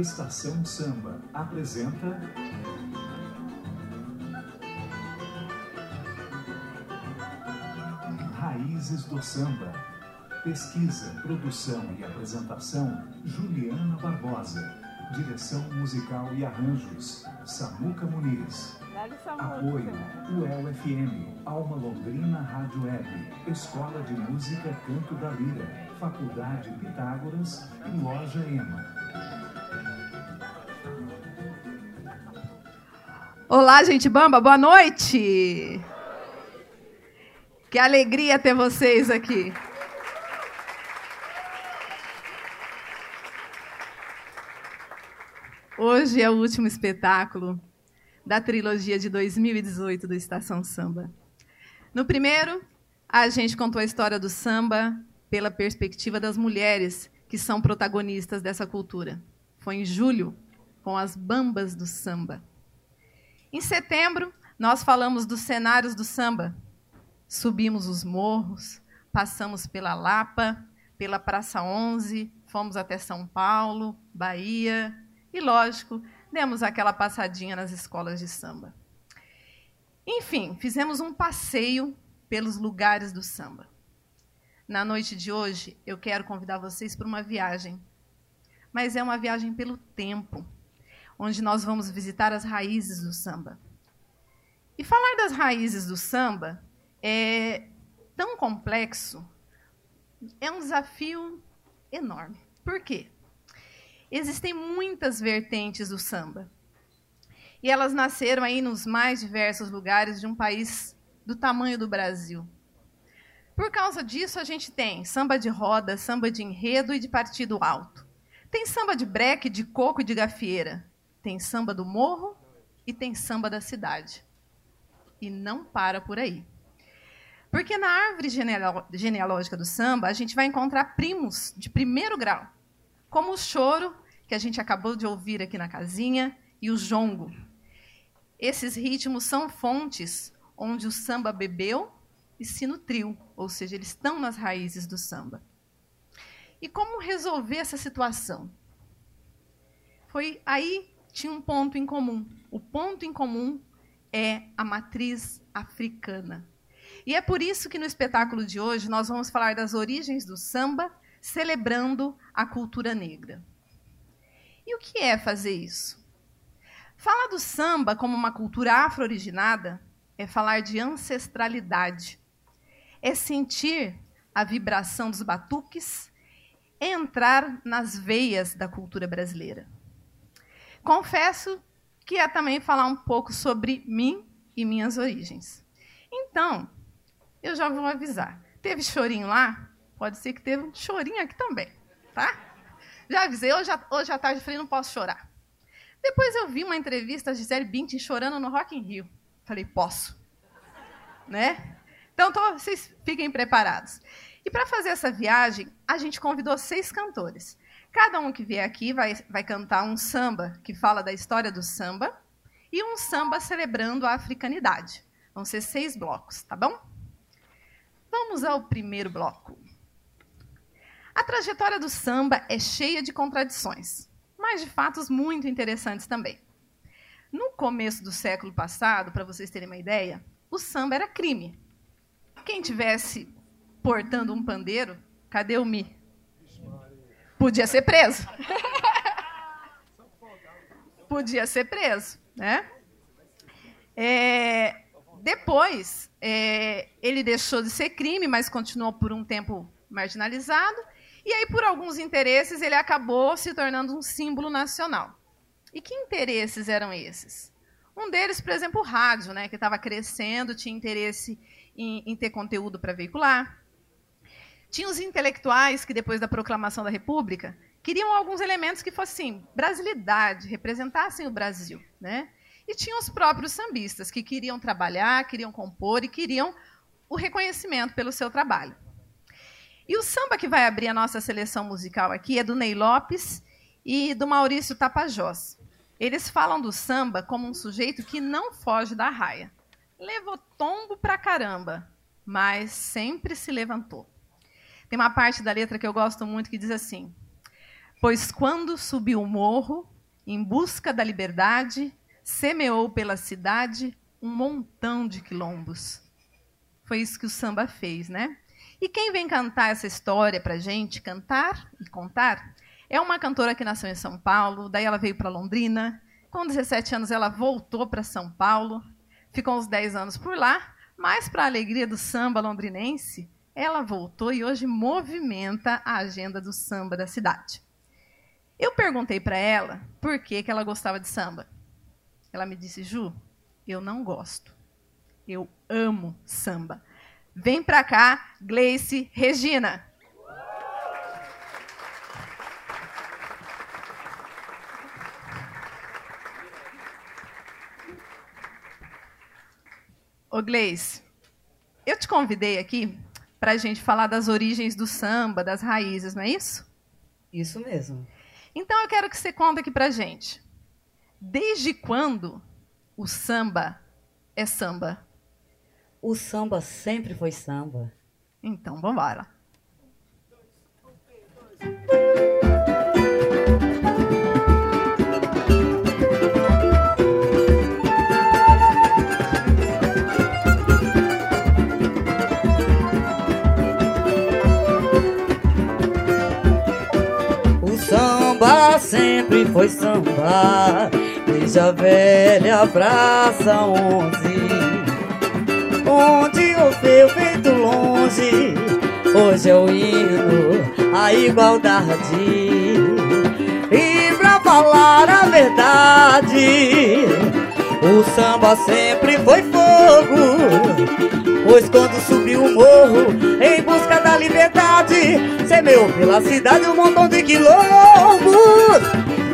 Estação Samba apresenta. Raízes do Samba. Pesquisa, produção e apresentação: Juliana Barbosa. Direção musical e arranjos: Samuca Muniz. Apoio: UEL FM, Alma Londrina Rádio Web, Escola de Música Canto da Lira, Faculdade Pitágoras e Loja Ema. Olá, gente bamba, boa noite. Que alegria ter vocês aqui. Hoje é o último espetáculo da trilogia de 2018 do Estação Samba. No primeiro, a gente contou a história do samba pela perspectiva das mulheres que são protagonistas dessa cultura. Foi em julho, com as Bambas do Samba. Em setembro, nós falamos dos cenários do samba. Subimos os morros, passamos pela Lapa, pela Praça 11, fomos até São Paulo, Bahia e, lógico, demos aquela passadinha nas escolas de samba. Enfim, fizemos um passeio pelos lugares do samba. Na noite de hoje, eu quero convidar vocês para uma viagem. Mas é uma viagem pelo tempo, onde nós vamos visitar as raízes do samba. E falar das raízes do samba é tão complexo, é um desafio enorme. Por quê? Existem muitas vertentes do samba. E elas nasceram aí nos mais diversos lugares de um país do tamanho do Brasil. Por causa disso, a gente tem samba de roda, samba de enredo e de partido alto. Tem samba de breque, de coco e de gafieira. Tem samba do morro e tem samba da cidade. E não para por aí. Porque na árvore genealógica do samba, a gente vai encontrar primos de primeiro grau, como o choro, que a gente acabou de ouvir aqui na casinha, e o jongo. Esses ritmos são fontes onde o samba bebeu e se nutriu, ou seja, eles estão nas raízes do samba. E como resolver essa situação? Foi aí tinha um ponto em comum. O ponto em comum é a matriz africana. E é por isso que no espetáculo de hoje nós vamos falar das origens do samba, celebrando a cultura negra. E o que é fazer isso? Falar do samba como uma cultura afro-originada é falar de ancestralidade, é sentir a vibração dos batuques, é entrar nas veias da cultura brasileira. Confesso que é também falar um pouco sobre mim e minhas origens. Então, eu já vou avisar. Teve chorinho lá? Pode ser que teve um chorinho aqui também, tá? Já avisei, hoje, hoje à tarde eu falei, não posso chorar. Depois eu vi uma entrevista da Gisele Bündchen chorando no Rock in Rio. Falei, posso. Né? Então, tô, vocês fiquem preparados. E para fazer essa viagem, a gente convidou seis cantores. Cada um que vier aqui vai, vai cantar um samba que fala da história do samba e um samba celebrando a africanidade. Vão ser seis blocos, tá bom? Vamos ao primeiro bloco. A trajetória do samba é cheia de contradições, mas de fatos muito interessantes também. No começo do século passado, para vocês terem uma ideia, o samba era crime. Quem tivesse portando um pandeiro, cadê o mi? Podia ser preso. Podia ser preso, né? É, depois, é, ele deixou de ser crime, mas continuou por um tempo marginalizado. E aí, por alguns interesses, ele acabou se tornando um símbolo nacional. E que interesses eram esses? Um deles, por exemplo, o rádio, né, que estava crescendo, tinha interesse em, em ter conteúdo para veicular. Tinha os intelectuais que, depois da proclamação da República, queriam alguns elementos que fossem brasilidade, representassem o Brasil. Né? E tinha os próprios sambistas, que queriam trabalhar, queriam compor e queriam o reconhecimento pelo seu trabalho. E o samba que vai abrir a nossa seleção musical aqui é do Ney Lopes e do Maurício Tapajós. Eles falam do samba como um sujeito que não foge da raia. Levou tombo pra caramba, mas sempre se levantou. Tem uma parte da letra que eu gosto muito que diz assim: Pois quando subiu o morro, em busca da liberdade, semeou pela cidade um montão de quilombos. Foi isso que o samba fez, né? E quem vem cantar essa história para gente, cantar e contar, é uma cantora que nasceu em São Paulo, daí ela veio para Londrina. Com 17 anos, ela voltou para São Paulo, ficou uns 10 anos por lá, mas, para a alegria do samba londrinense, ela voltou e hoje movimenta a agenda do samba da cidade. Eu perguntei para ela por que, que ela gostava de samba. Ela me disse, Ju, eu não gosto. Eu amo samba. Vem para cá, Gleice Regina. Ô Gleice, eu te convidei aqui para a gente falar das origens do samba, das raízes, não é isso? Isso mesmo. Então eu quero que você conte aqui para a gente. Desde quando o samba é samba? O samba sempre foi samba. Então, vamos lá. Sempre foi samba. Desde a velha praça onze Onde o feu feito longe. Hoje o hino a igualdade. E pra falar a verdade O samba sempre foi fogo Pois quando subiu o morro em busca da liberdade, semeou pela cidade um montão de quilombos.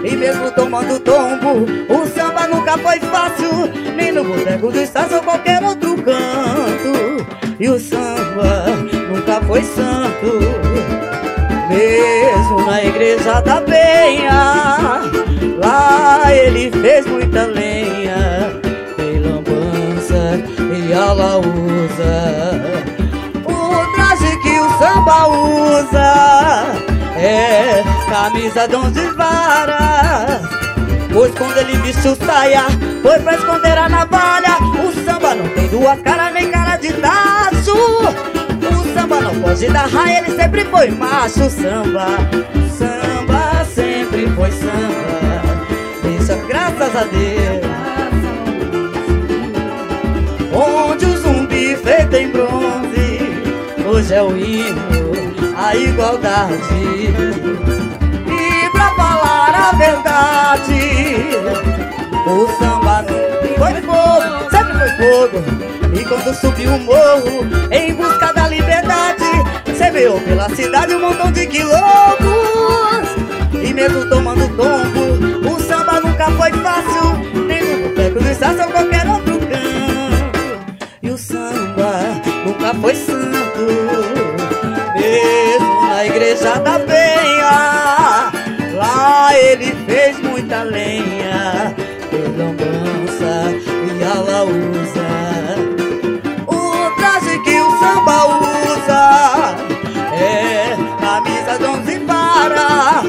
E mesmo tomando tombo, o samba nunca foi fácil, nem no boteco do estácio ou qualquer outro canto. E o samba nunca foi santo, mesmo na igreja da Penha. Lá ele fez muita lenha, e alaú usa. O traje que o samba usa É camisa de onze varas. Pois quando ele vestiu saia Foi pra esconder a navalha. O samba não tem duas caras nem cara de tacho O samba não pode dar raia Ele sempre foi macho. Samba, samba sempre foi samba. Isso é graças a Deus Onde o zumbi feito em bronze Hoje é o hino, a igualdade. E pra falar a verdade O samba não foi fogo, sempre foi fogo. E quando subiu o morro em busca da liberdade Semeou pela cidade um montão de quilombos. E mesmo tomando tombo O samba nunca foi fácil Nem no boteco do Estácio qualquer foi santo. Mesmo na igreja da Penha Lá ele fez muita lenha lambança e ela usa O traje que o samba usa É camisa de onze para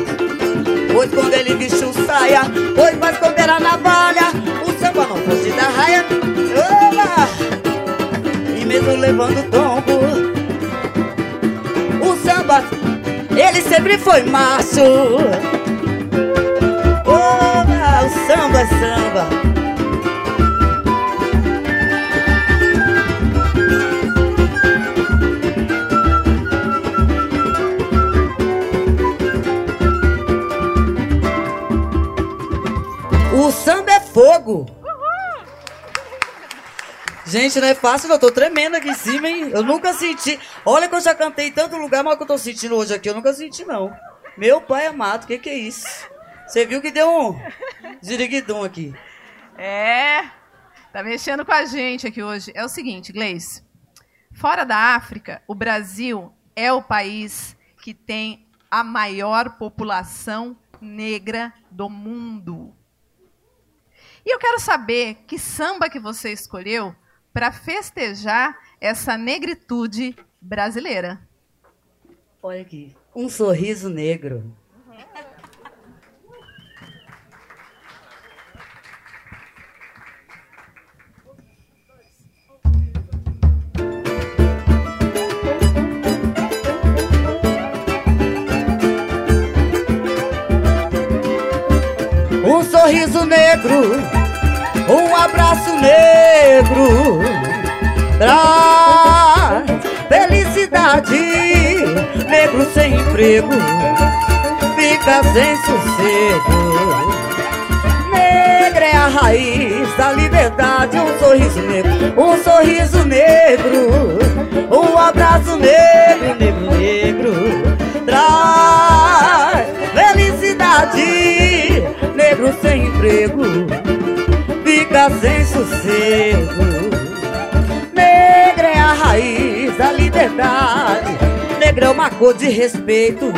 Pois quando ele vestiu saia Foi pra esconder a navalha O samba não fosse da raia. Oba! Mesmo levando tombo O samba, ele sempre foi macho. O samba é samba. O samba é fogo Gente, não é fácil, eu tô tremendo aqui em cima, hein? Eu nunca senti. Olha que eu já cantei em tanto lugar, mas o que eu tô sentindo hoje aqui, eu nunca senti, não. Meu pai amado, o que, que é isso? Você viu que deu um ziriguidum aqui. É, tá mexendo com a gente aqui hoje. É o seguinte, Gleice. Fora da África, o Brasil é o país que tem a maior população negra do mundo. E eu quero saber que samba que você escolheu para festejar essa negritude brasileira. Olha aqui, um sorriso negro. Um sorriso negro, um abraço negro, traz felicidade. Negro sem emprego, fica sem sossego. Negra é a raiz da liberdade, um sorriso negro, um sorriso negro, um abraço negro, negro, negro, traz felicidade. Negro sem emprego, fica sem sossego. Negra é a raiz da liberdade. Negro é uma cor de respeito.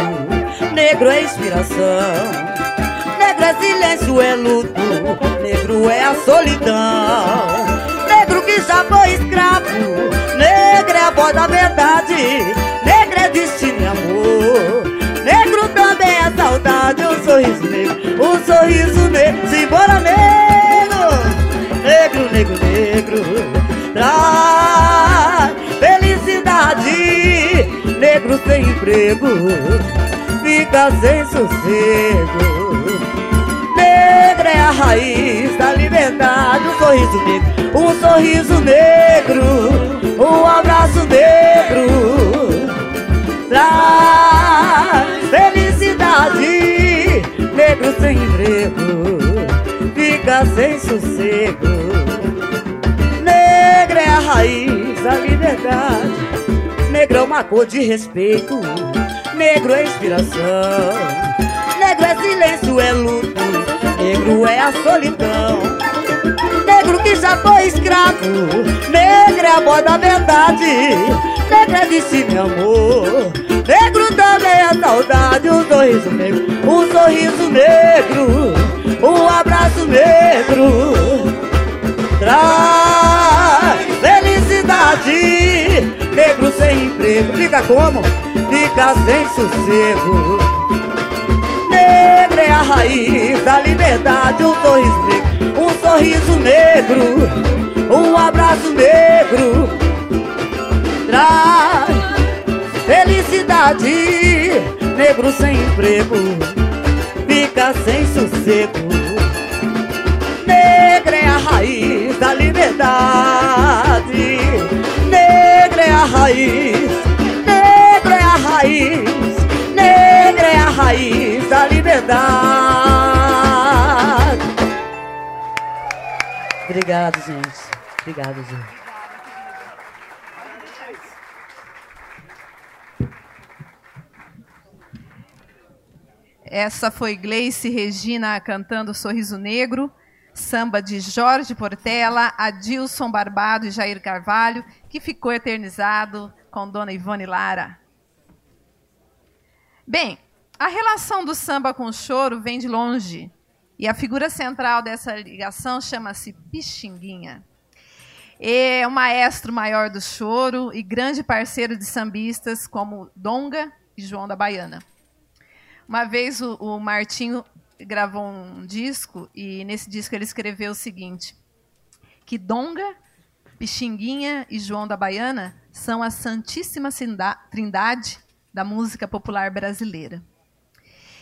Negro é inspiração. Negro é silêncio, é luto. Negro é a solidão. Negro que já foi escravo. Negro é a voz da verdade. Negro é destino e amor. Negro também é saudade. Um sorriso negro, um sorriso negro. Simbora, negro. Negro, negro, negro traz felicidade. Negro sem emprego fica sem sossego. Negra é a raiz da liberdade. Um sorriso negro, um sorriso negro, um abraço negro. Traz felicidade. Negro sem emprego fica sem sossego a raiz da liberdade. Negro é uma cor de respeito. Negro é inspiração. Negro é silêncio, é luto. Negro é a solidão. Negro que já foi escravo. Negro é a voz da verdade. Negro é destino e amor. Negro também é saudade. Um sorriso negro, um sorriso negro. Um abraço negro traz felicidade. Negro sem emprego, fica como? Fica sem sossego. Negro é a raiz da liberdade, um sorriso negro, um sorriso negro, um abraço negro. Traz felicidade. Negro sem emprego, fica sem sossego. Negra é a raiz da liberdade. Raiz, negra é a raiz, negra é a raiz da liberdade. Obrigado, gente. Obrigado, gente. Essa foi Gleice Regina cantando Sorriso Negro samba de Jorge Portela, Adilson Barbado e Jair Carvalho, que ficou eternizado com Dona Ivone Lara. Bem, a relação do samba com o choro vem de longe. E a figura central dessa ligação chama-se Pixinguinha. É o maestro maior do choro e grande parceiro de sambistas como Donga e João da Baiana. Uma vez o, o Martinho gravou um disco e nesse disco ele escreveu o seguinte: que Donga, Pixinguinha e João da Baiana são a santíssima trindade da música popular brasileira.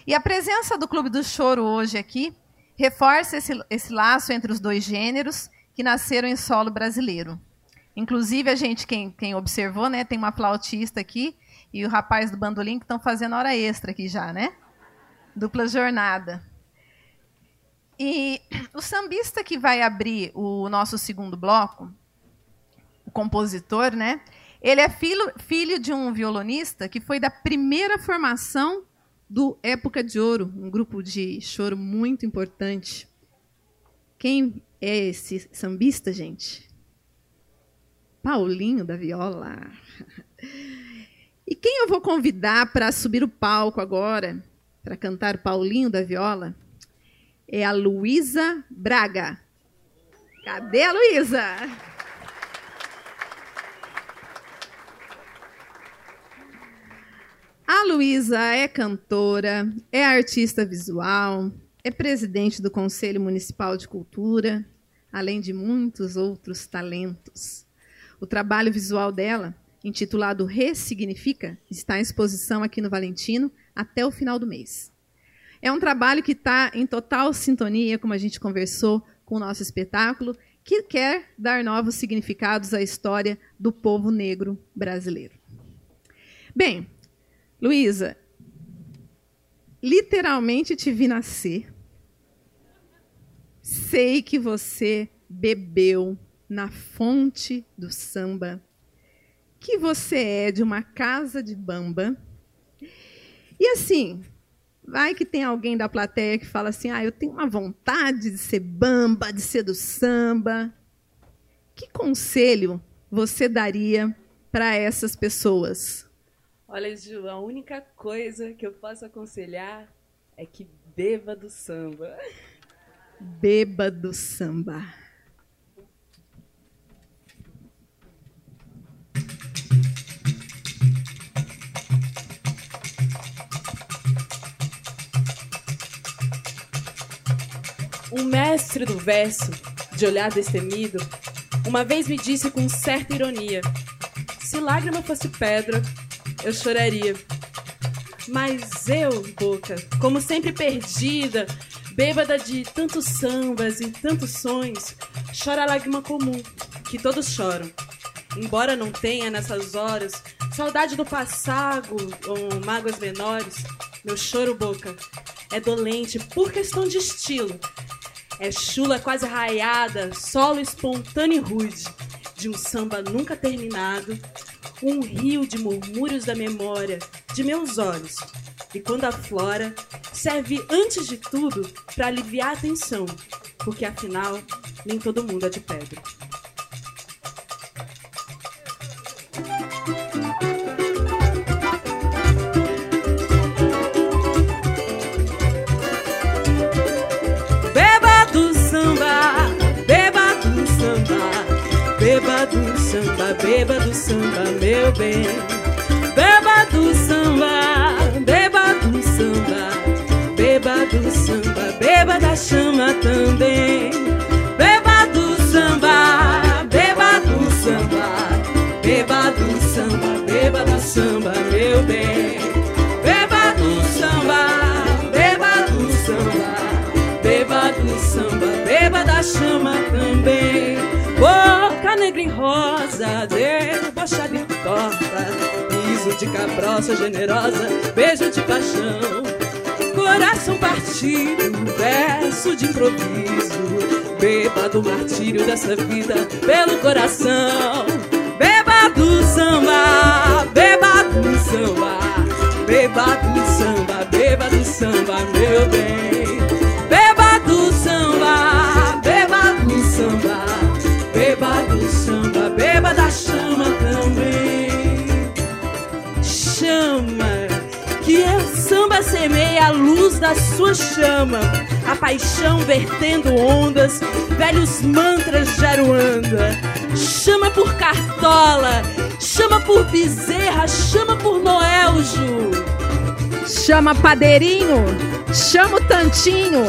E a presença do Clube do Choro hoje aqui reforça esse, esse laço entre os dois gêneros que nasceram em solo brasileiro. Inclusive, a gente, quem, quem observou, né, tem uma flautista aqui e o rapaz do bandolim que estão fazendo hora extra aqui já, né? Dupla jornada. E o sambista que vai abrir o nosso segundo bloco, compositor, né? Ele é filho, filho de um violonista que foi da primeira formação do Época de Ouro, um grupo de choro muito importante. Quem é esse sambista, gente? Paulinho da Viola. E quem eu vou convidar para subir o palco agora, para cantar Paulinho da Viola, é a Luísa Braga. Cadê a Luísa? A Luísa é cantora, é artista visual, é presidente do Conselho Municipal de Cultura, além de muitos outros talentos. O trabalho visual dela, intitulado Ressignifica, está em exposição aqui no Valentino até o final do mês. É um trabalho que está em total sintonia, como a gente conversou, com o nosso espetáculo, que quer dar novos significados à história do povo negro brasileiro. Bem, Luísa, literalmente te vi nascer. Sei que você bebeu na fonte do samba, que você é de uma casa de bamba. E assim, vai que tem alguém da plateia que fala assim: ah, eu tenho uma vontade de ser bamba, de ser do samba. Que conselho você daria para essas pessoas? Olha, Ju, a única coisa que eu posso aconselhar é que beba do samba. Beba do samba. Um mestre do verso, de olhar destemido, uma vez me disse com certa ironia: se lágrima fosse pedra, eu choraria. Mas eu, Boca, como sempre perdida, bêbada de tantos sambas e tantos sonhos, chora a lágrima comum, que todos choram. Embora não tenha nessas horas saudade do passado ou mágoas menores, meu choro, Boca, é dolente por questão de estilo. É chula quase raiada, solo espontâneo e rude, de um samba nunca terminado, um rio de murmúrios da memória de meus olhos. E quando aflora, serve antes de tudo para aliviar a tensão, porque afinal, nem todo mundo é de pedra. Beba do samba, meu bem. Beba do samba, beba do samba, beba do samba, beba da chama também. Beba do samba, beba do samba, beba do samba, beba da samba, meu bem. Beba do samba, beba do samba, beba do samba, beba da chama também. Negra e rosa, debochada e torta, riso de cabroça generosa, beijo de paixão. Coração partido, verso de improviso, beba do martírio dessa vida pelo coração. Beba do samba, beba do samba, beba do samba, beba do samba, meu bem. Semeia a luz da sua chama, a paixão vertendo ondas, velhos mantras de Aruanda. Chama por Cartola, chama por Bezerra, chama por Noel, Ju. Chama Padeirinho, chama o Tantinho,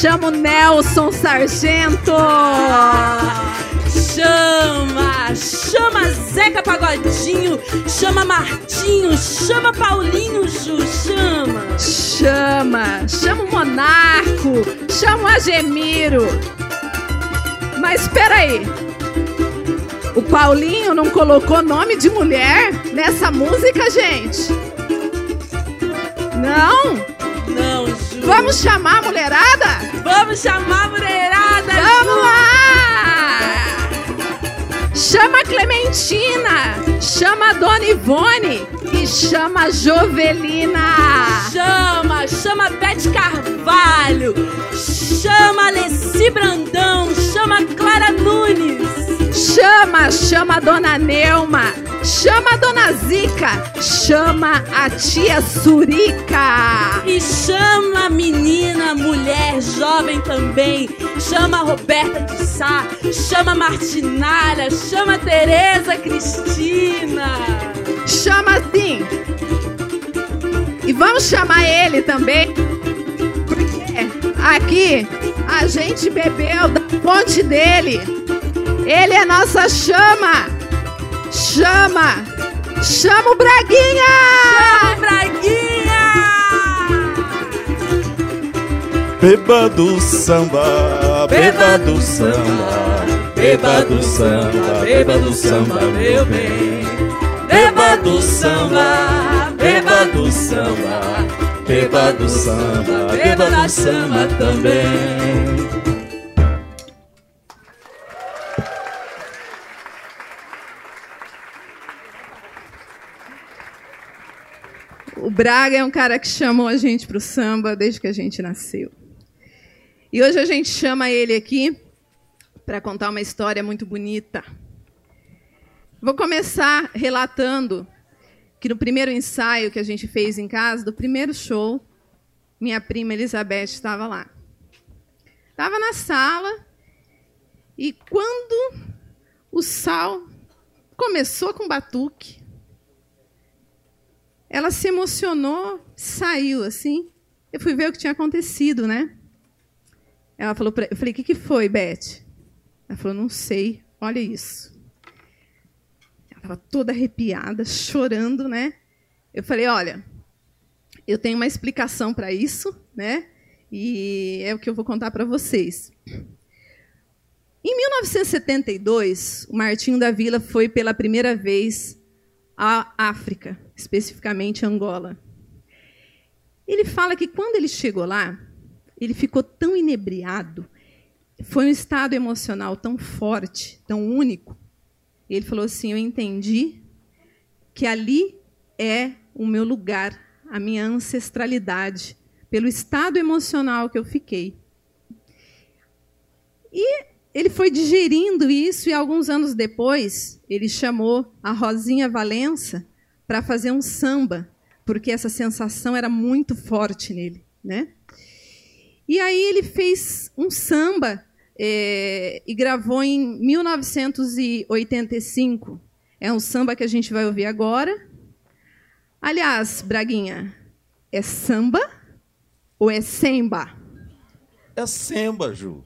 chama o Nelson Sargento. Chama, chama Zeca Pagodinho, chama Martinho, chama Paulinho, Ju, chama. Chama, chama o Monarco, chama o Agemiro. Mas espera aí. O Paulinho não colocou nome de mulher nessa música, gente? Não? Não, Ju. Vamos chamar a mulherada? Vamos chamar a mulherada, Vamos Ju. lá! Chama Clementina, chama Dona Ivone e chama Jovelina. Chama, chama Bete Carvalho, chama Alessi Brandão, chama Clara Nunes. Chama, chama a dona Neuma, chama a dona Zica, chama a tia Surica. E chama a menina, mulher, jovem também. Chama a Roberta de Sá, chama a Martinalha, chama a Tereza Cristina. Chama sim. E vamos chamar ele também, porque aqui a gente bebeu da fonte dele. Ele é nossa chama. Chama. Chama o Braguinha. Chama o Braguinha. Beba do samba, beba do samba, beba do samba, beba do samba, meu bem. Beba do samba, beba do samba, beba do samba, beba do samba também. Braga é um cara que chamou a gente para o samba desde que a gente nasceu. E hoje a gente chama ele aqui para contar uma história muito bonita. Vou começar relatando que no primeiro ensaio que a gente fez em casa, do primeiro show, minha prima Elizabeth estava lá. Estava na sala e quando o sal começou com batuque, ela se emocionou, saiu assim. Eu fui ver o que tinha acontecido, né? Ela falou, eu falei, o que, que foi, Beth? Ela falou, não sei, olha isso. Ela estava toda arrepiada, chorando, né? Eu falei, olha, eu tenho uma explicação para isso, né? E é o que eu vou contar para vocês. Em 1972, o Martinho da Vila foi pela primeira vez à África, especificamente Angola. Ele fala que quando ele chegou lá, ele ficou tão inebriado, foi um estado emocional tão forte, tão único. Ele falou assim: Eu entendi que ali é o meu lugar, a minha ancestralidade, pelo estado emocional que eu fiquei. E ele foi digerindo isso e alguns anos depois ele chamou a Rosinha Valença para fazer um samba, porque essa sensação era muito forte nele, né? E aí ele fez um samba é, e gravou em 1985. É um samba que a gente vai ouvir agora. Aliás, Braguinha, é samba ou é semba? É semba, Ju.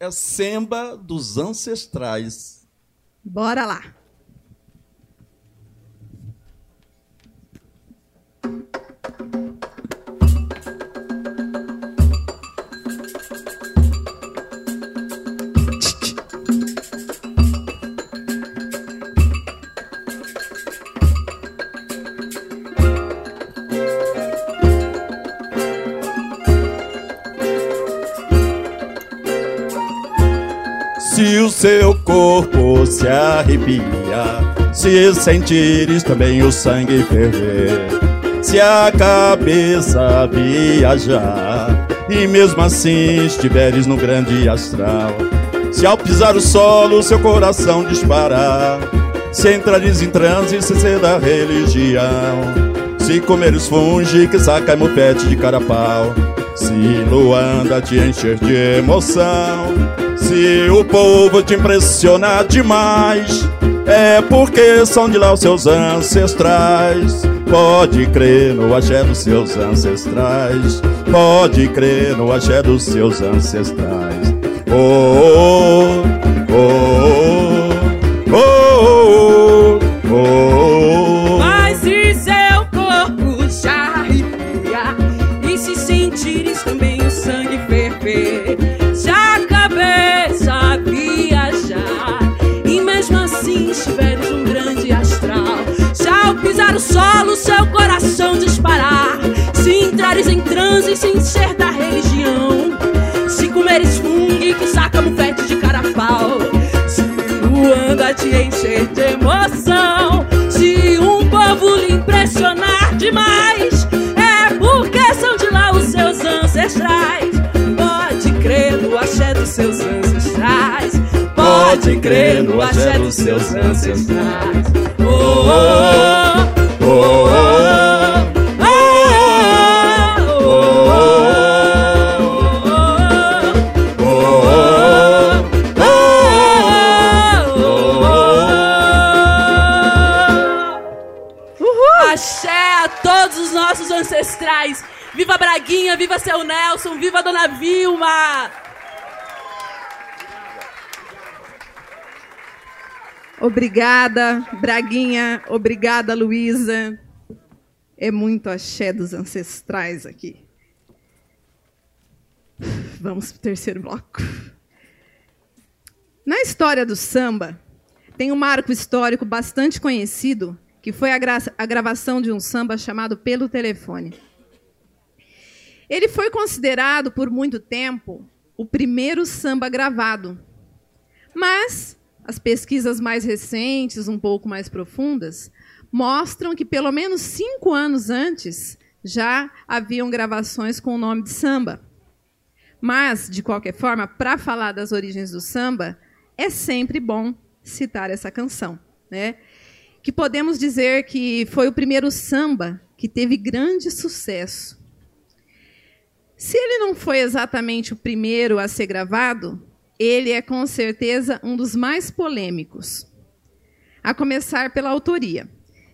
É semba dos ancestrais. Bora lá. Seu corpo se arrepia, se sentires também o sangue ferver, se a cabeça viajar, e mesmo assim estiveres no grande astral, se ao pisar o solo seu coração disparar, se entrares em transe sem ser da religião, se comeres funge que saca mofete de carapau, se Luanda te encher de emoção, se o povo te impressionar demais, é porque são de lá os seus ancestrais. Pode crer no axé dos seus ancestrais. Pode crer no axé dos seus ancestrais. Oh, oh, oh, o seu coração disparar, se entrares em transe sem ser da religião, se comeres fungo que saca bufete de carapau, se Luanda te encher de emoção, se um povo lhe impressionar demais, é porque são de lá os seus ancestrais. Pode crer no axé dos seus ancestrais. Pode pode crer no axé dos seus ancestrais. Oh, oh, oh, Dona Vilma! Obrigada, Braguinha. Obrigada, Luísa. É muito axé dos ancestrais aqui. Vamos para o terceiro bloco. Na história do samba, tem um marco histórico bastante conhecido, que foi a, a gravação de um samba chamado Pelo Telefone. Ele foi considerado por muito tempo o primeiro samba gravado. Mas as pesquisas mais recentes, um pouco mais profundas, mostram que pelo menos cinco anos antes já haviam gravações com o nome de samba. Mas, de qualquer forma, para falar das origens do samba, é sempre bom citar essa canção, né? Que podemos dizer que foi o primeiro samba que teve grande sucesso. Se ele não foi exatamente o primeiro a ser gravado, ele é com certeza um dos mais polêmicos. A começar pela autoria.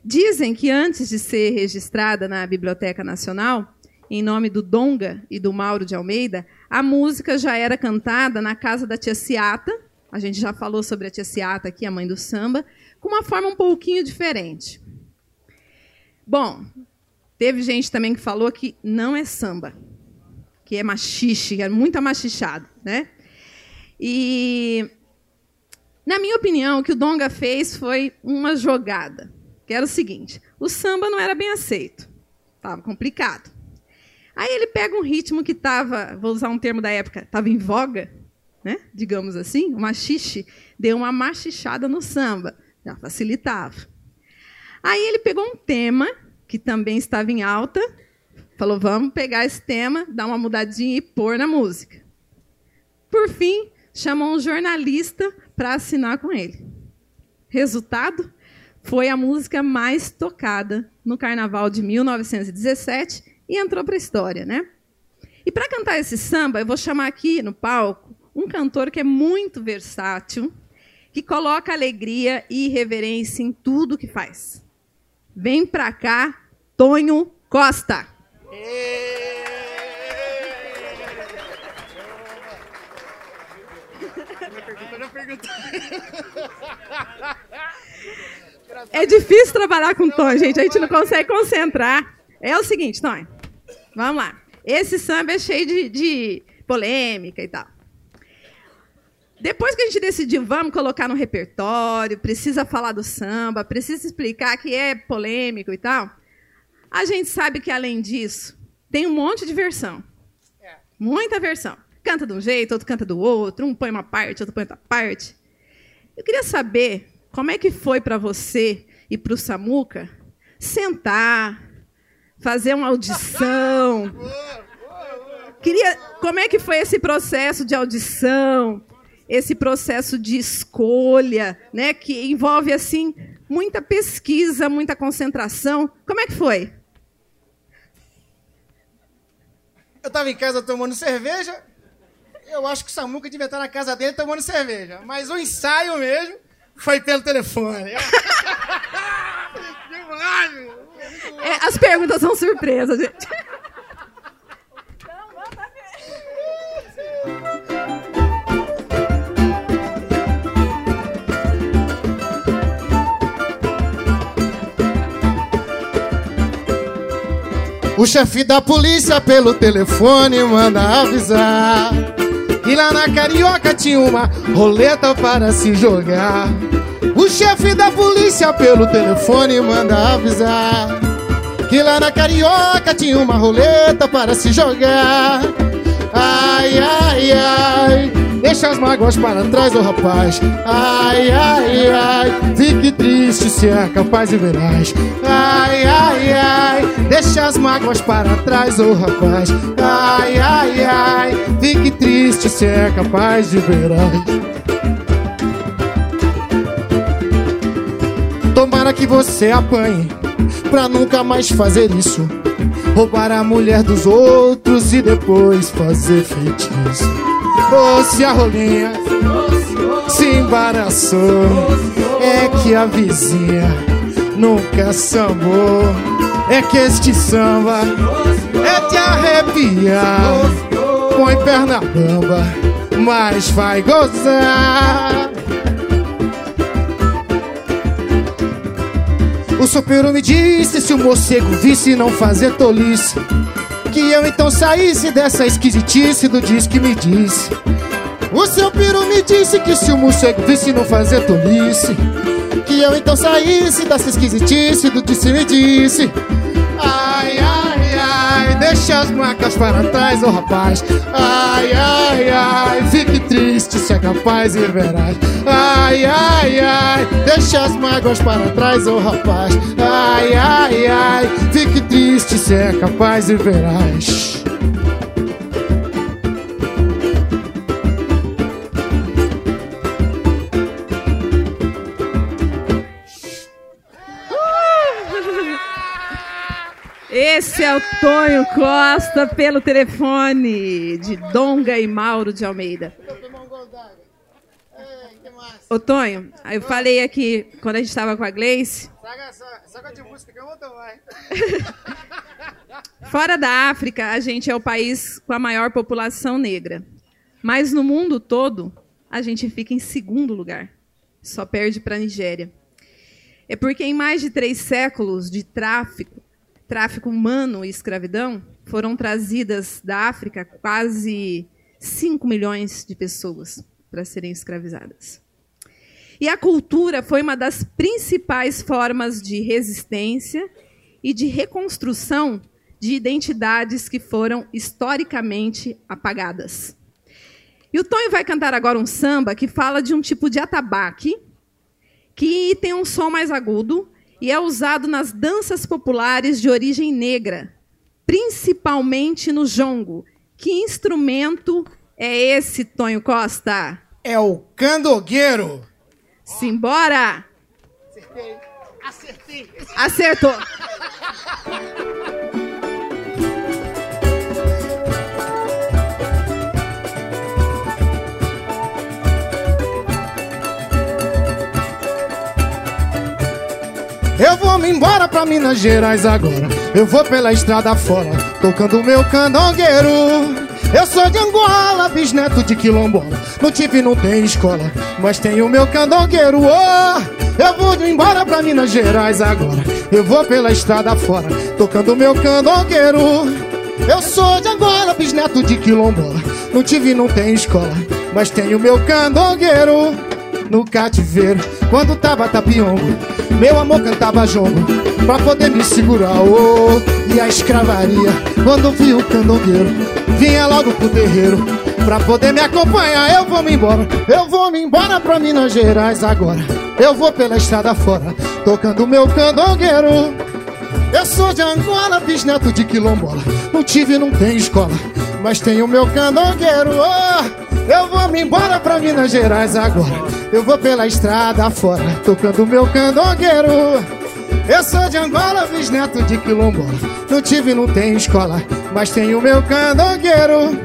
Dizem que antes de ser registrada na Biblioteca Nacional, em nome do Donga e do Mauro de Almeida, a música já era cantada na casa da tia Ciata, a gente já falou sobre a tia Ciata aqui, a mãe do samba, com uma forma um pouquinho diferente. Bom, teve gente também que falou que não é samba, que é machixe, é muito machichado, né? E, na minha opinião, o que o Donga fez foi uma jogada, que era o seguinte: o samba não era bem aceito, estava complicado. Aí ele pega um ritmo que estava, vou usar um termo da época, estava em voga, né? digamos assim, o machixe, deu uma machichada no samba, já facilitava. Aí ele pegou um tema que também estava em alta, falou: vamos pegar esse tema, dar uma mudadinha e pôr na música. Por fim, chamou um jornalista para assinar com ele. Resultado? Foi a música mais tocada no carnaval de 1917 e entrou para a história, né? E para cantar esse samba, eu vou chamar aqui no palco um cantor que é muito versátil, que coloca alegria e reverência em tudo que faz. Vem para cá, Tonho Costa. É difícil trabalhar com Tonho, gente. A gente não consegue concentrar. É o seguinte, Tonho. Vamos lá. Esse samba é cheio de, de polêmica e tal. Depois que a gente decidiu, vamos colocar no repertório, precisa falar do samba, precisa explicar que é polêmico e tal. A gente sabe que, além disso, tem um monte de versão. Muita versão. Canta de um jeito, outro canta do outro, um põe uma parte, outro põe outra parte. Eu queria saber como é que foi para você e para o Samuca sentar, fazer uma audição. Queria, como é que foi esse processo de audição, esse processo de escolha, né, que envolve assim muita pesquisa, muita concentração. Como é que foi? Eu estava em casa tomando cerveja. Eu acho que o Samuca devia estar na casa dele tomando cerveja. Mas o ensaio mesmo foi pelo telefone. é, as perguntas são surpresas, gente. O chefe da polícia pelo telefone manda avisar E lá na Carioca tinha uma roleta para se jogar. O chefe da polícia pelo telefone manda avisar Que lá na Carioca tinha uma roleta para se jogar. Ai, ai, ai Deixa as mágoas para trás, ô oh, rapaz. Ai, ai, ai Fique triste se é capaz de verás Ai, ai, ai Deixa as mágoas para trás, ô oh, rapaz. Ai, ai, ai Fique triste se é capaz de verás Tomara que você apanhe Pra nunca mais fazer isso. Roubar a mulher dos outros E depois fazer feitiço. Se a rolinha se embaraçou, é que a vizinha nunca sambou. É que este samba é de arrepiar. Põe perna bamba, mas vai gozar. O sopeiro me disse se o morcego visse não fazer tolice Que eu então saísse dessa esquisitice do diz que me disse O seu peru me disse que se o morcego visse não fazer tolice. Que eu então saísse dessa esquisitice do disse me disse. Ai, ai, deixa as marcas para trás, ô oh, rapaz. Ai, ai, ai, fique triste se é capaz e verás. Ai, ai, ai, deixa as mágoas para trás, ô oh, rapaz. Ai, ai, ai, fique triste se é capaz e verás. É o Tonho Costa pelo telefone de Donga e Mauro de Almeida. Ô Tonho, eu falei aqui quando a gente estava com a Gleice. Fora da África, a gente é o país com a maior população negra. Mas no mundo todo, a gente fica em segundo lugar. Só perde para a Nigéria. É porque em mais de três séculos de tráfico, tráfico humano e escravidão, foram trazidas da África quase 5 milhões de pessoas para serem escravizadas. E a cultura foi uma das principais formas de resistência e de reconstrução de identidades que foram historicamente apagadas. E o Tonho vai cantar agora um samba que fala de um tipo de atabaque que tem um som mais agudo e é usado nas danças populares de origem negra, principalmente no jongo. Que instrumento é esse, Tonho Costa? É o candogueiro. Simbora! Acertei. Acertei. Acertou. Eu vou me embora pra Minas Gerais agora. Eu vou pela estrada fora, tocando meu candongueiro. Eu sou de Angola, bisneto de quilombola. Não tive, não tem escola, mas tenho meu candongueiro. Oh, eu vou embora pra Minas Gerais agora. Eu vou pela estrada fora, tocando meu candongueiro. Eu sou de Angola, bisneto de quilombola. Não tive, não tem escola, mas tenho meu candongueiro no cativeiro. Quando tava tapiongo, meu amor cantava jongo Pra poder me segurar, oh E a escravaria, quando vi o candongueiro Vinha logo pro terreiro. Pra poder me acompanhar, eu vou me embora. Eu vou me embora pra Minas Gerais agora. Eu vou pela estrada fora Tocando meu candongueiro Eu sou de Angola, bisneto de quilombola. Não tive, não tem escola Mas tenho meu candongueiro, oh eu vou me embora pra Minas Gerais agora. Eu vou pela estrada fora, tocando meu candongueiro. Eu sou de Angola, bisneto de quilombola. Não tive, não tenho escola, mas tenho meu candongueiro.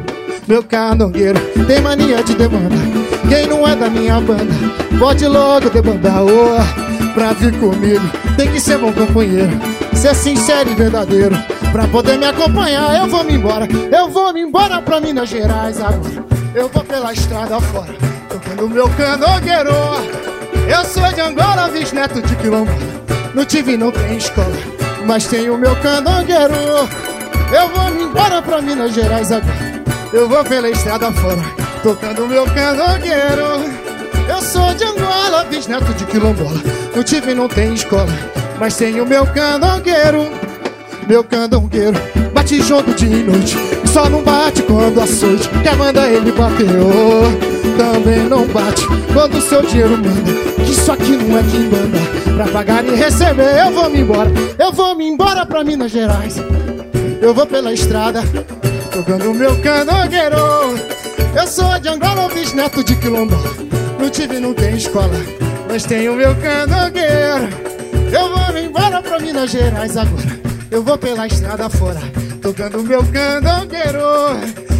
Meu candongueiro tem mania de demanda. Quem não é da minha banda, pode logo debandar. Oh, pra vir comigo, tem que ser bom companheiro. Ser sincero e verdadeiro. Pra poder me acompanhar, eu vou me embora. Eu vou me embora pra Minas Gerais agora. Eu vou pela estrada fora, tocando meu canogueiro. Eu sou de Angola, bisneto de quilombo. Não tive, não tem escola, mas tenho meu canogueiro. Eu vou embora pra Minas Gerais agora. Eu vou pela estrada fora, tocando meu canogueiro. Eu sou de Angola, bisneto de quilombola. Não tive, não tem escola, mas tenho meu canogueiro. Meu candongueiro bate junto de noite Só não bate quando açoite Quer manda ele bater oh, Também não bate quando o seu dinheiro manda Que isso aqui não é quem manda Pra pagar e receber eu vou me embora. Eu vou me embora pra Minas Gerais. Eu vou pela estrada Tocando meu candongueiro Eu sou de Angola, bisneto de quilombo. Não tive, não tem escola Mas tenho meu candongueiro Eu vou embora pra Minas Gerais agora. Eu vou pela estrada fora, tocando meu candangueiro.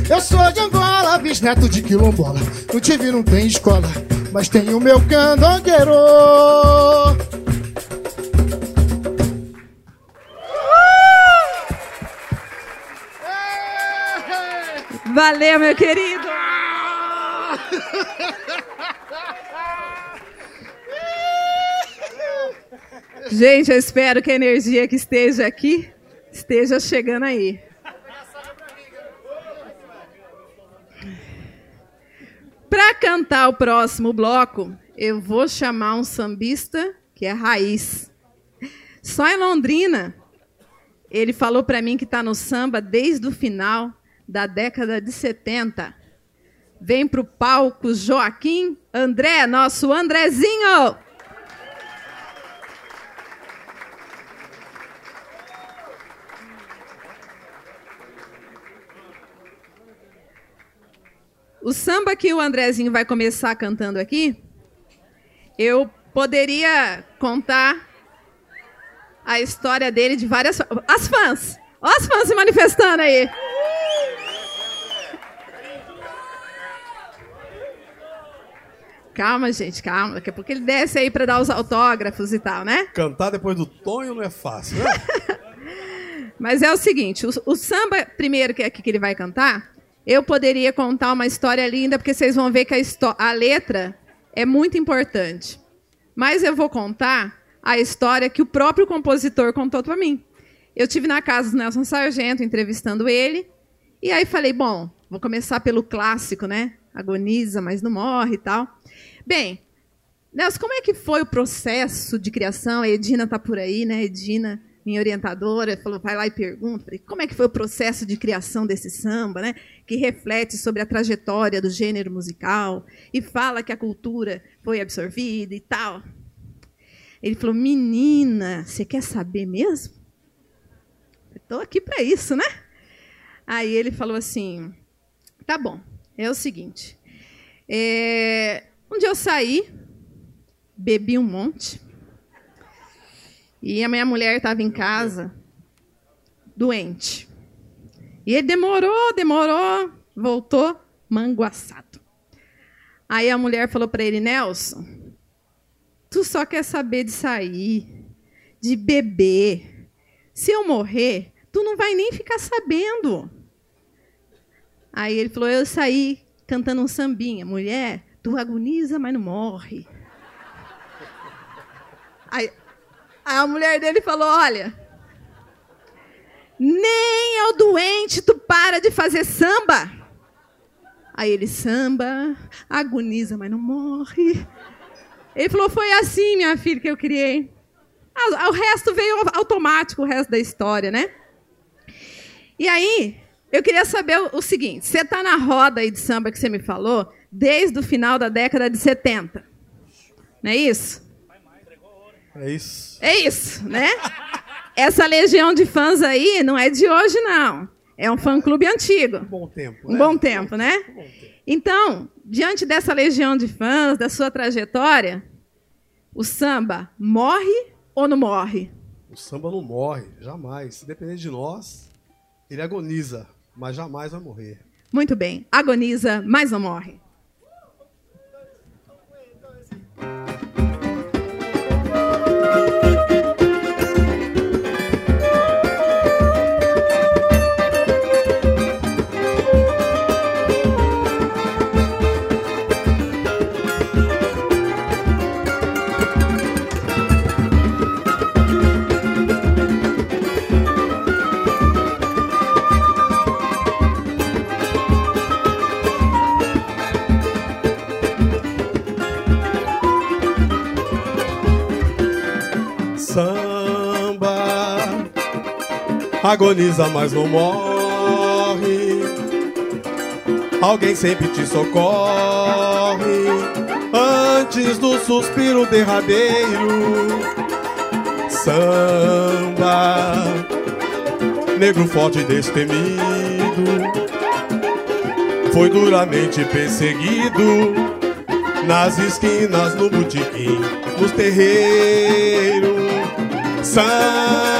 Eu sou de Angola, bisneto de quilombola. Não tive, não tem escola, mas tenho meu candangueiro. Valeu, meu querido! Gente, eu espero que a energia que esteja aqui esteja chegando aí. Para cantar o próximo bloco, eu vou chamar um sambista que é raiz. Só em Londrina, ele falou para mim que está no samba desde o final da década de 70. Vem para o palco Joaquim André, nosso Andrezinho. O samba que o Andrezinho vai começar cantando aqui, eu poderia contar a história dele de várias. As fãs! Olha as fãs se manifestando aí. Calma, gente, calma. Daqui a pouco ele desce aí para dar os autógrafos e tal, né? Cantar depois do Tonho não é fácil, né? Mas é o seguinte: o, o samba, primeiro que, que ele vai cantar, eu poderia contar uma história linda, porque vocês vão ver que a, a letra é muito importante. Mas eu vou contar a história que o próprio compositor contou para mim. Eu tive na casa do Nelson Sargento entrevistando ele, e aí falei, bom, vou começar pelo clássico, né? Agoniza, mas não morre e tal. Bem, Nelson, como é que foi o processo de criação? A Edina está por aí, né? Edina minha orientadora, falou, vai lá e pergunta, falei, como é que foi o processo de criação desse samba, né? Que reflete sobre a trajetória do gênero musical e fala que a cultura foi absorvida e tal. Ele falou, menina, você quer saber mesmo? Estou aqui para isso, né? Aí ele falou assim, tá bom, é o seguinte, é, um dia eu saí, bebi um monte, e a minha mulher estava em casa, doente. E ele demorou, demorou, voltou manguaçado. Aí a mulher falou para ele, Nelson, tu só quer saber de sair, de beber. Se eu morrer, tu não vai nem ficar sabendo. Aí ele falou, eu saí cantando um sambinha. Mulher, tu agoniza, mas não morre. Aí, Aí a mulher dele falou: Olha, nem ao doente tu para de fazer samba. Aí ele samba, agoniza, mas não morre. Ele falou: Foi assim, minha filha, que eu criei. O resto veio automático, o resto da história, né? E aí, eu queria saber o seguinte: você está na roda aí de samba que você me falou desde o final da década de 70. Não é isso? É isso. É isso, né? Essa legião de fãs aí não é de hoje, não. É um fã-clube antigo. Um bom tempo. Um né? bom tempo, né? Um bom tempo. Então, diante dessa legião de fãs, da sua trajetória, o samba morre ou não morre? O samba não morre, jamais. Se depender de nós, ele agoniza, mas jamais vai morrer. Muito bem. Agoniza, mas não morre. Agoniza, mas não morre. Alguém sempre te socorre antes do suspiro derradeiro. Samba, negro forte e destemido, foi duramente perseguido nas esquinas, no botequim, nos terreiros Samba,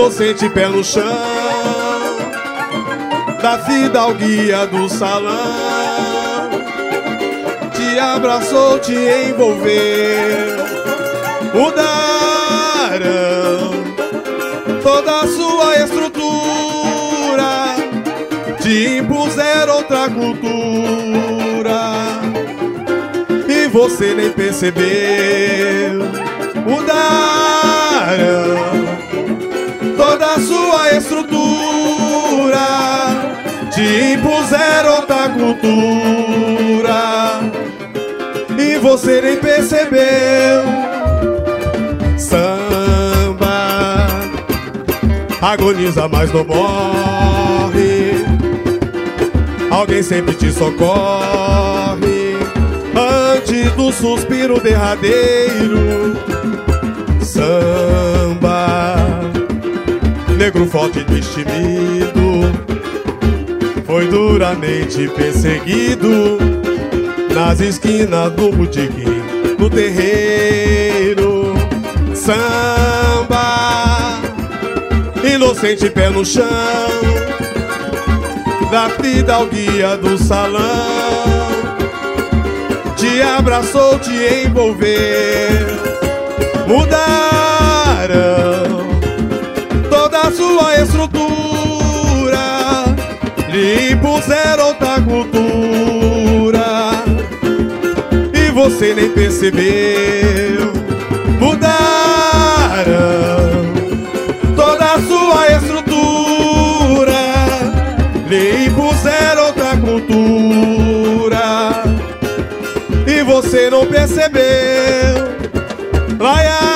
inocente pé no chão, da vida ao guia do salão, te abraçou, te envolveu, mudaram toda a sua estrutura, te impuseram outra cultura e você nem percebeu. Mudaram te impuseram outra cultura e você nem percebeu. Samba agoniza, mas não morre. Alguém sempre te socorre antes do suspiro derradeiro. Samba, negro forte e destemido, foi duramente perseguido nas esquinas do botequim, no terreiro. Samba, inocente pé no chão, da vida ao guia do salão, te abraçou, te envolveu, mudaram toda a sua estrutura, impuseram outra cultura e você nem percebeu. Mudaram toda a sua estrutura, lhe impuseram outra cultura e você não percebeu. Laiara,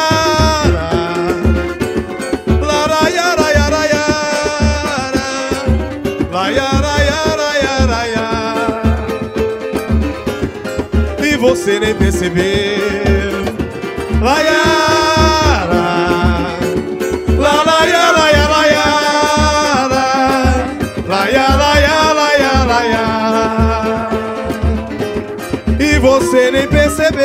você nem percebeu. Laiara, lalaiaraiaraiara, laiaraiaraiaraia. E você nem percebeu.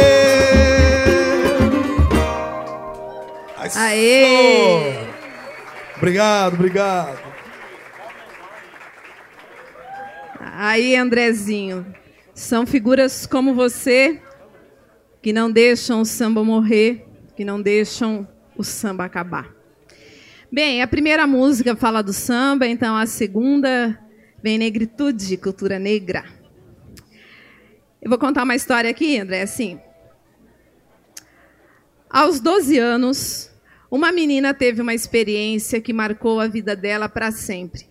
Aê! Obrigado, obrigado. Aí, Andrezinho, são figuras como você que não deixam o samba morrer, que não deixam o samba acabar. Bem, a primeira música fala do samba, então a segunda vem negritude, cultura negra. Eu vou contar uma história aqui, André, assim. Aos 12 anos, uma menina teve uma experiência que marcou a vida dela para sempre.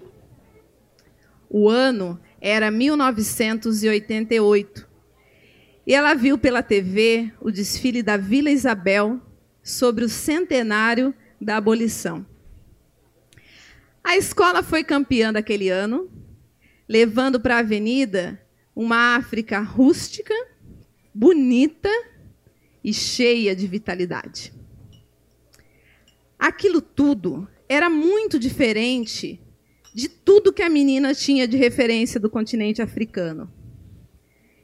O ano era 1988. E ela viu pela TV o desfile da Vila Isabel sobre o centenário da abolição. A escola foi campeã daquele ano, levando para a avenida uma África rústica, bonita e cheia de vitalidade. Aquilo tudo era muito diferente de tudo que a menina tinha de referência do continente africano.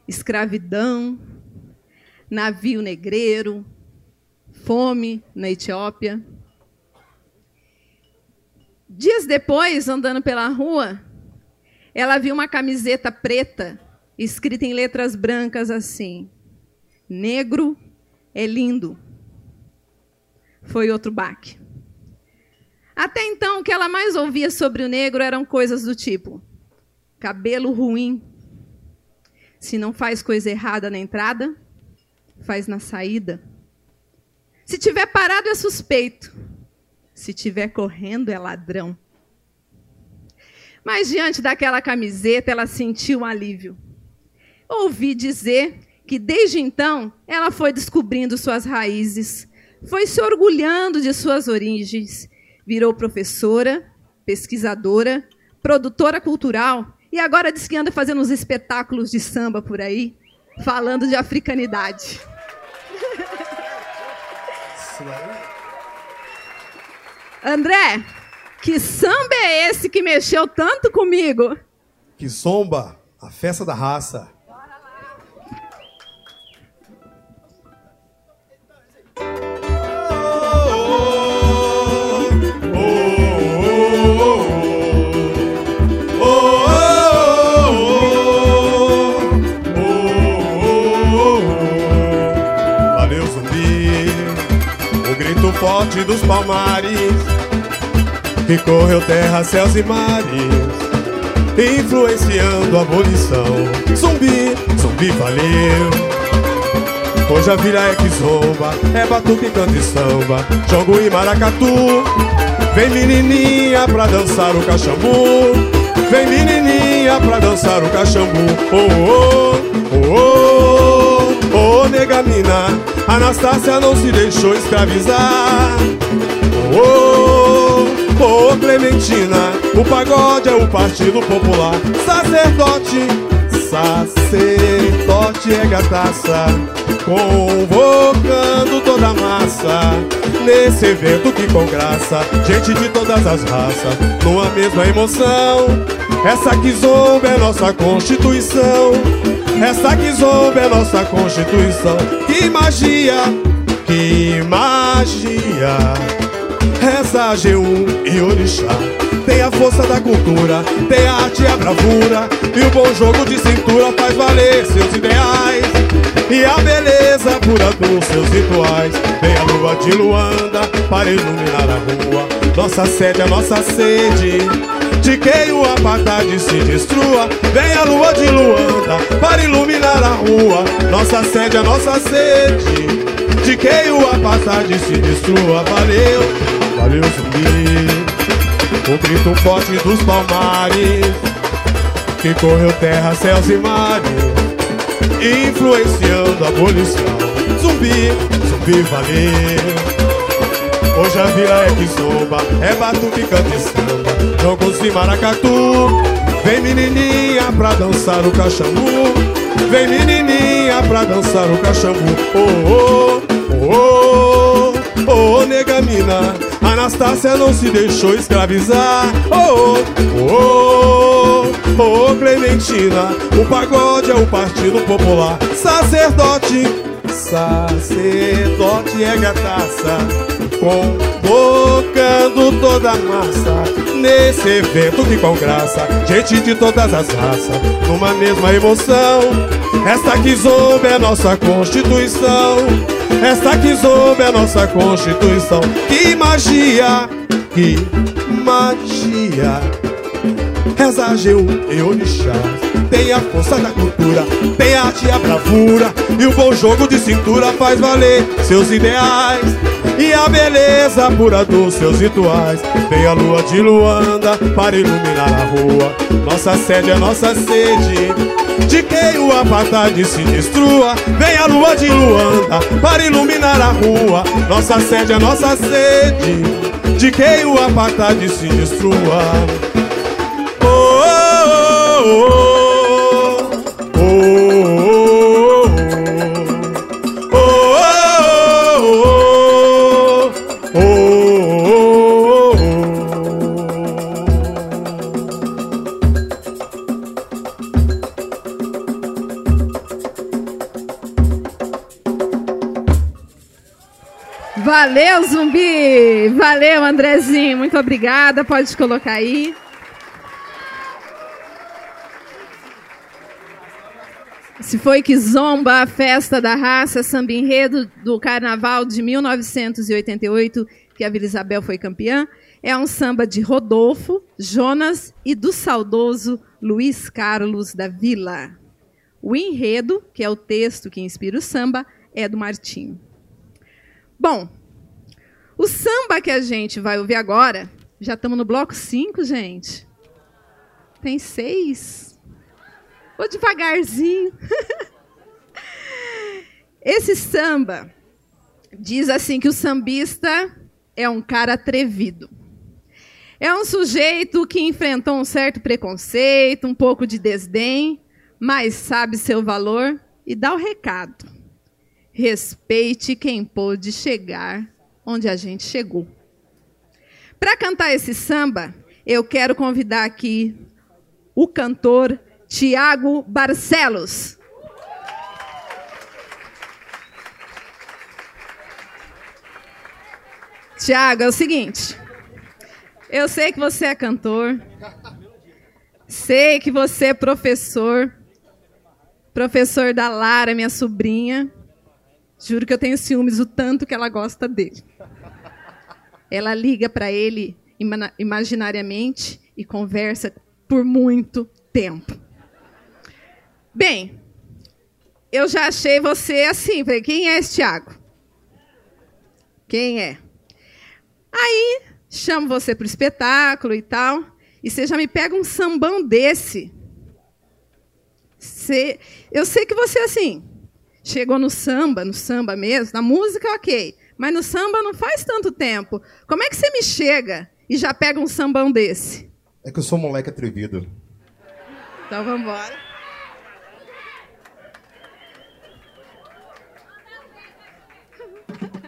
Escravidão, navio negreiro, fome na Etiópia. Dias depois, andando pela rua, ela viu uma camiseta preta escrita em letras brancas assim: Negro é lindo. Foi outro baque. Até então, o que ela mais ouvia sobre o negro eram coisas do tipo: cabelo ruim. Se não faz coisa errada na entrada, faz na saída. Se tiver parado é suspeito. Se tiver correndo é ladrão. Mas diante daquela camiseta, ela sentiu um alívio. Ouvi dizer que desde então ela foi descobrindo suas raízes, foi se orgulhando de suas origens, virou professora, pesquisadora, produtora cultural e agora diz que anda fazendo uns espetáculos de samba por aí, falando de africanidade. André, que samba é esse que mexeu tanto comigo? Que zomba, a festa da raça. Dos palmares que correu terra, céus e mares, influenciando a abolição. Zumbi, zumbi valeu. Hoje a vila é que zomba, é batuque, canta e samba, jogo e maracatu. Vem menininha pra dançar o cachambu, vem menininha pra dançar o cachambu. Oh, oh, oh, oh, oh, nega mina, Anastácia não se deixou escravizar. Oh, oh, oh, Clementina, o pagode é o Partido Popular. Sacerdote, sacerdote é gataça, convocando toda a massa. Nesse evento que com graça, gente de todas as raças, numa mesma emoção. Essa que zomba é nossa Constituição. Essa que zomba é nossa Constituição. Que magia, que magia. Reza G1 e Orixá. Tem a força da cultura, tem a arte e a bravura. E o bom jogo de cintura faz valer seus ideais. E a beleza pura dos seus rituais. Vem a lua de Luanda para iluminar a rua. Nossa sede, a nossa sede. De que o apartheid se destrua. Vem a lua de Luanda para iluminar a rua. Nossa sede, a nossa sede. De que o apartheid se destrua. Valeu, valeu zumbi. O grito forte dos palmares Que correu terra, céus e mares Influenciando a abolição Zumbi, zumbi valeu Hoje a vila é que zomba É batuque, canta samba Jogos de maracatu Vem menininha pra dançar o cachambu Vem menininha pra dançar o cachambu Oh, oh, oh, oh, oh, nega mina Anastácia não se deixou escravizar. Oh, oh, oh, oh, Clementina, o pagode é o Partido Popular. Sacerdote, sacerdote é gataça, convocando toda a massa. Nesse evento que com graça, gente de todas as raças, numa mesma emoção. Esta que zomba é nossa Constituição. Esta que zomba é nossa Constituição. Que magia, que magia. Reza G1 e Orixá. Tem a força da cultura, tem a arte e a bravura. E o bom jogo de cintura faz valer seus ideais. A beleza pura dos seus rituais. Vem a lua de Luanda para iluminar a rua. Nossa sede é nossa sede de que o apartheid se destrua. Vem a lua de Luanda para iluminar a rua. Nossa sede é nossa sede, de que o apartheid se destrua. Valeu, Zumbi! Valeu, Andrezinho. Muito obrigada. Pode colocar aí. Se foi que zomba a festa da raça, samba enredo do carnaval de 1988, que a Vila Isabel foi campeã, é um samba de Rodolfo, Jonas e do saudoso Luiz Carlos da Vila. O enredo, que é o texto que inspira o samba, é do Martinho. Bom, o samba que a gente vai ouvir agora, já estamos no bloco 5, gente. Tem seis. Vou devagarzinho. Esse samba diz assim que o sambista é um cara atrevido. É um sujeito que enfrentou um certo preconceito, um pouco de desdém, mas sabe seu valor e dá o recado. Respeite quem pôde chegar onde a gente chegou. Para cantar esse samba, eu quero convidar aqui o cantor Tiago Barcelos. Tiago, é o seguinte. Eu sei que você é cantor. Sei que você é professor. Professor da Lara, minha sobrinha. Juro que eu tenho ciúmes o tanto que ela gosta dele. ela liga para ele imaginariamente e conversa por muito tempo. Bem, eu já achei você assim. Falei, quem é esse Tiago? Quem é? Aí chamo você para o espetáculo e tal, e você já me pega um sambão desse. Você, eu sei que você assim chegou no samba, no samba mesmo, na música ok, mas no samba não faz tanto tempo. Como é que você me chega e já pega um sambão desse? É que eu sou um moleque atrevido. Então vamos embora.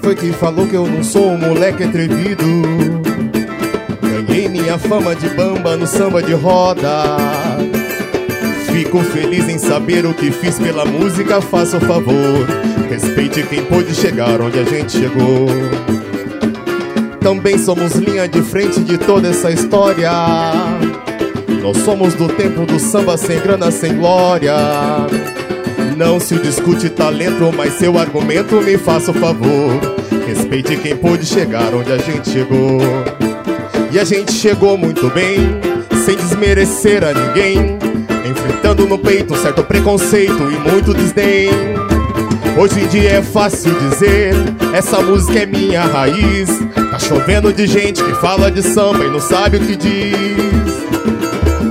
foi que falou que eu não sou um moleque atrevido? Ganhei minha fama de bamba no samba de roda. Fico feliz em saber o que fiz pela música, faça o favor. Respeite quem pôde chegar onde a gente chegou. Também somos linha de frente de toda essa história. Nós somos do tempo do samba sem grana, sem glória. Não se discute talento, mas seu argumento me faça o favor. Respeite quem pôde chegar onde a gente chegou. E a gente chegou muito bem, sem desmerecer a ninguém. Enfrentando no peito um certo preconceito e muito desdém. Hoje em dia é fácil dizer, essa música é minha raiz. Tá chovendo de gente que fala de samba e não sabe o que diz.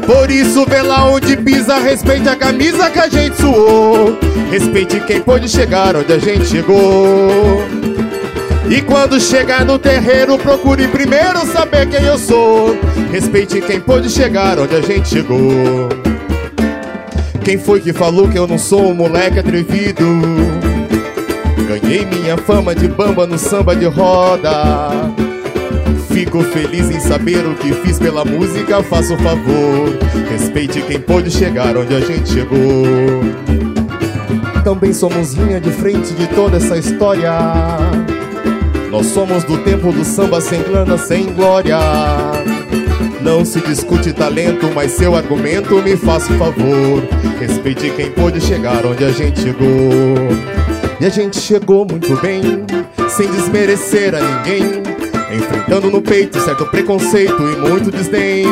Por isso, vê lá onde pisa, respeite a camisa que a gente suou. Respeite quem pôde chegar onde a gente chegou. E quando chegar no terreiro, procure primeiro saber quem eu sou. Respeite quem pôde chegar onde a gente chegou. Quem foi que falou que eu não sou um moleque atrevido? Ganhei minha fama de bamba no samba de roda. Fico feliz em saber o que fiz pela música, faça o favor. Respeite quem pôde chegar onde a gente chegou. Também somos linha de frente de toda essa história. Nós somos do tempo do samba sem grana, sem glória. Não se discute talento, mas seu argumento me faça o favor. Respeite quem pôde chegar onde a gente chegou. E a gente chegou muito bem, sem desmerecer a ninguém. Enfrentando no peito certo preconceito e muito desdém.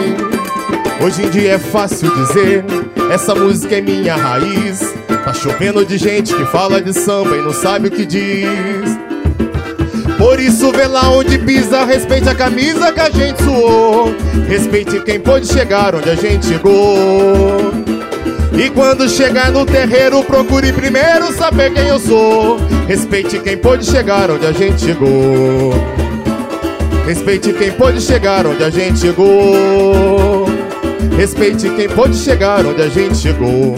Hoje em dia é fácil dizer, essa música é minha raiz. Tá chovendo de gente que fala de samba e não sabe o que diz. Por isso vê lá onde pisa, respeite a camisa que a gente suou. Respeite quem pôde chegar onde a gente chegou. E quando chegar no terreiro, procure primeiro saber quem eu sou. Respeite quem pôde chegar onde a gente chegou. Respeite quem pôde chegar onde a gente chegou. Respeite quem pôde chegar onde a gente chegou.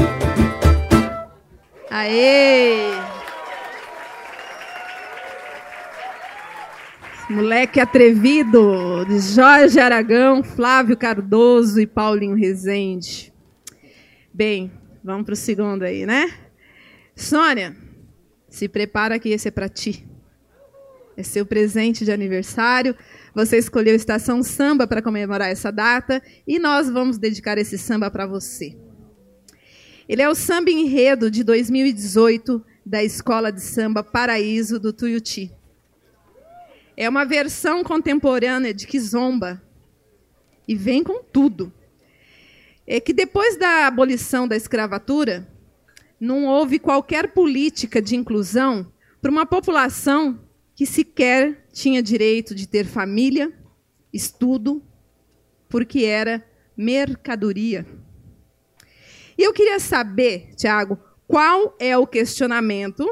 Aê! Moleque atrevido, de Jorge Aragão, Flávio Cardoso e Paulinho Rezende. Bem, vamos para o segundo aí, né? Sônia, se prepara que esse é para ti. É seu presente de aniversário. Você escolheu Estação Samba para comemorar essa data e nós vamos dedicar esse samba para você. Ele é o samba enredo de 2018 da Escola de Samba Paraíso do Tuiuti. É uma versão contemporânea de Kizomba e vem com tudo. É que depois da abolição da escravatura, não houve qualquer política de inclusão para uma população que sequer tinha direito de ter família, estudo, porque era mercadoria. E eu queria saber, Tiago, qual é o questionamento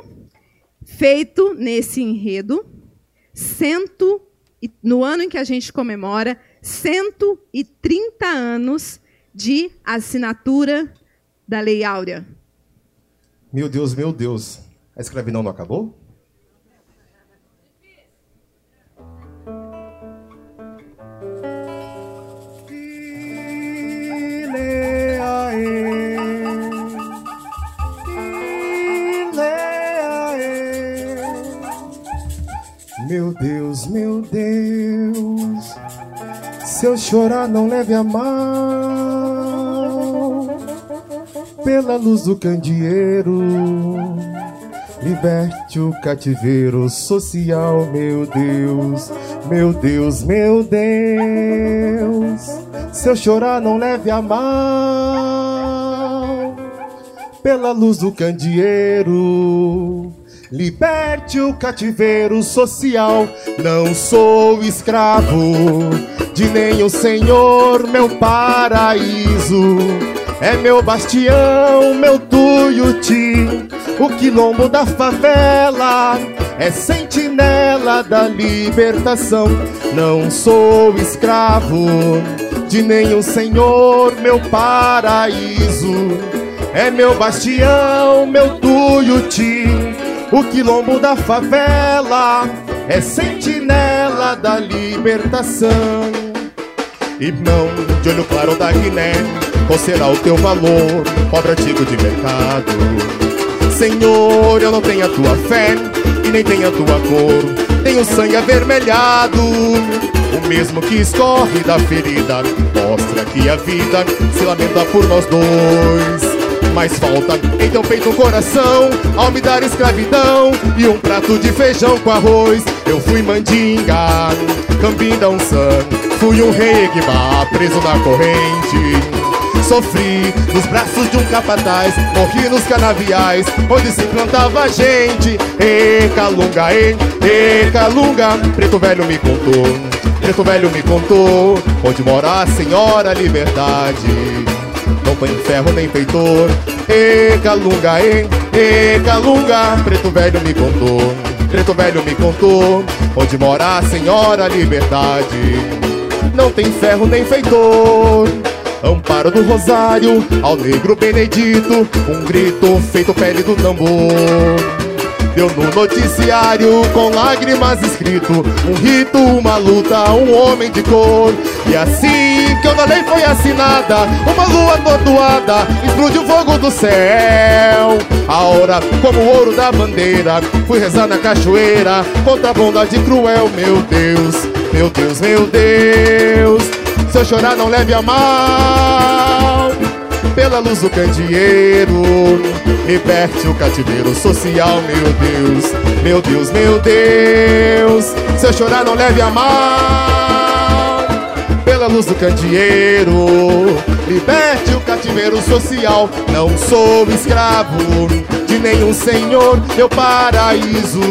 feito nesse enredo cento, no ano em que a gente comemora 130 anos de assinatura da Lei Áurea. Meu Deus, meu Deus. A escravidão não acabou? Meu Deus, meu Deus, se eu chorar não leve a mal. pela luz do candeeiro. Liberte o cativeiro social, meu Deus, meu Deus, meu Deus. Se eu chorar, não leve a mal. Pela luz do candeeiro. Liberte o cativeiro social. Não sou escravo de nenhum senhor, meu paraíso. É meu bastião, meu tuiuti, o quilombo da favela. É sentinela da libertação. Não sou escravo de nenhum senhor, meu paraíso. É meu bastião, meu tuiuti, o quilombo da favela. É sentinela da libertação. Irmão de olho claro da Guiné, qual será o teu valor, pobre artigo de mercado? Senhor, eu não tenho a tua fé e nem tenho a tua cor, tenho sangue avermelhado. O mesmo que escorre da ferida mostra que a vida se lamenta por nós dois. Mas falta. Em teu peito um coração Ao me dar escravidão E um prato de feijão com arroz. Eu fui mandinga, cambinda san Fui um rei Eguibá, preso na corrente. Sofri nos braços de um capataz Morri nos canaviais Onde se plantava gente. E calunga, e, e calunga Preto velho me contou. Preto velho me contou Onde mora a senhora liberdade não tem ferro nem feitor. E calunga, e, calunga, preto velho me contou. Preto velho me contou, onde mora a senhora liberdade. Não tem ferro nem feitor. Amparo do Rosário, ao negro Benedito, um grito feito pele do tambor. Deu no noticiário com lágrimas escrito Um rito, uma luta, um homem de cor. E assim que a lei foi assinada Uma lua atordoada explode o fogo do céu. A hora como o ouro da bandeira Fui rezar na cachoeira Contra a bondade cruel, meu Deus Meu Deus, meu Deus. Se eu chorar não leve a mal Pela luz do candeeiro. Liberte o cativeiro social, meu Deus Meu Deus, meu Deus. Se eu chorar não leve a mal. Pela luz do candeeiro Liberte o cativeiro social. Não sou escravo de nenhum senhor Meu paraíso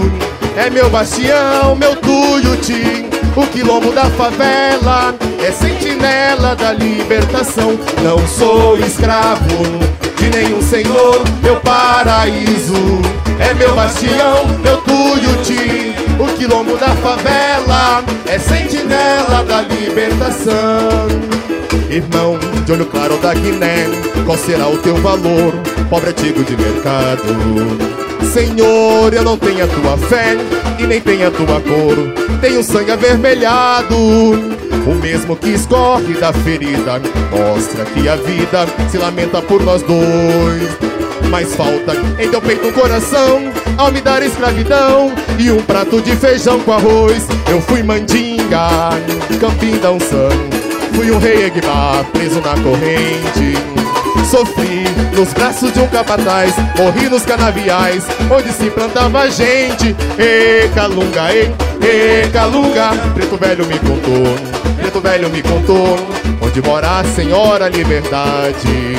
é meu bastião, meu tuiuti O quilombo da favela é sentinela da libertação Não sou escravo de nenhum senhor, meu paraíso. É meu bastião, meu tuiuti, o quilombo da favela, é sentinela da libertação. Irmão de olho claro da Guiné, qual será o teu valor, pobre artigo de mercado? Senhor, eu não tenho a tua fé e nem tenho a tua cor, tenho sangue avermelhado. O mesmo que escorre da ferida. Mostra que a vida se lamenta por nós dois. Mas falta em teu peito um coração Ao me dar escravidão E um prato de feijão com arroz. Eu fui mandinga, campim da unção. Fui um rei Eguibá, preso na corrente Sofri nos braços de um capataz Morri nos canaviais Onde se plantava gente. E calunga, e, e calunga. Preto velho me contou preto velho me contou Onde mora a senhora liberdade.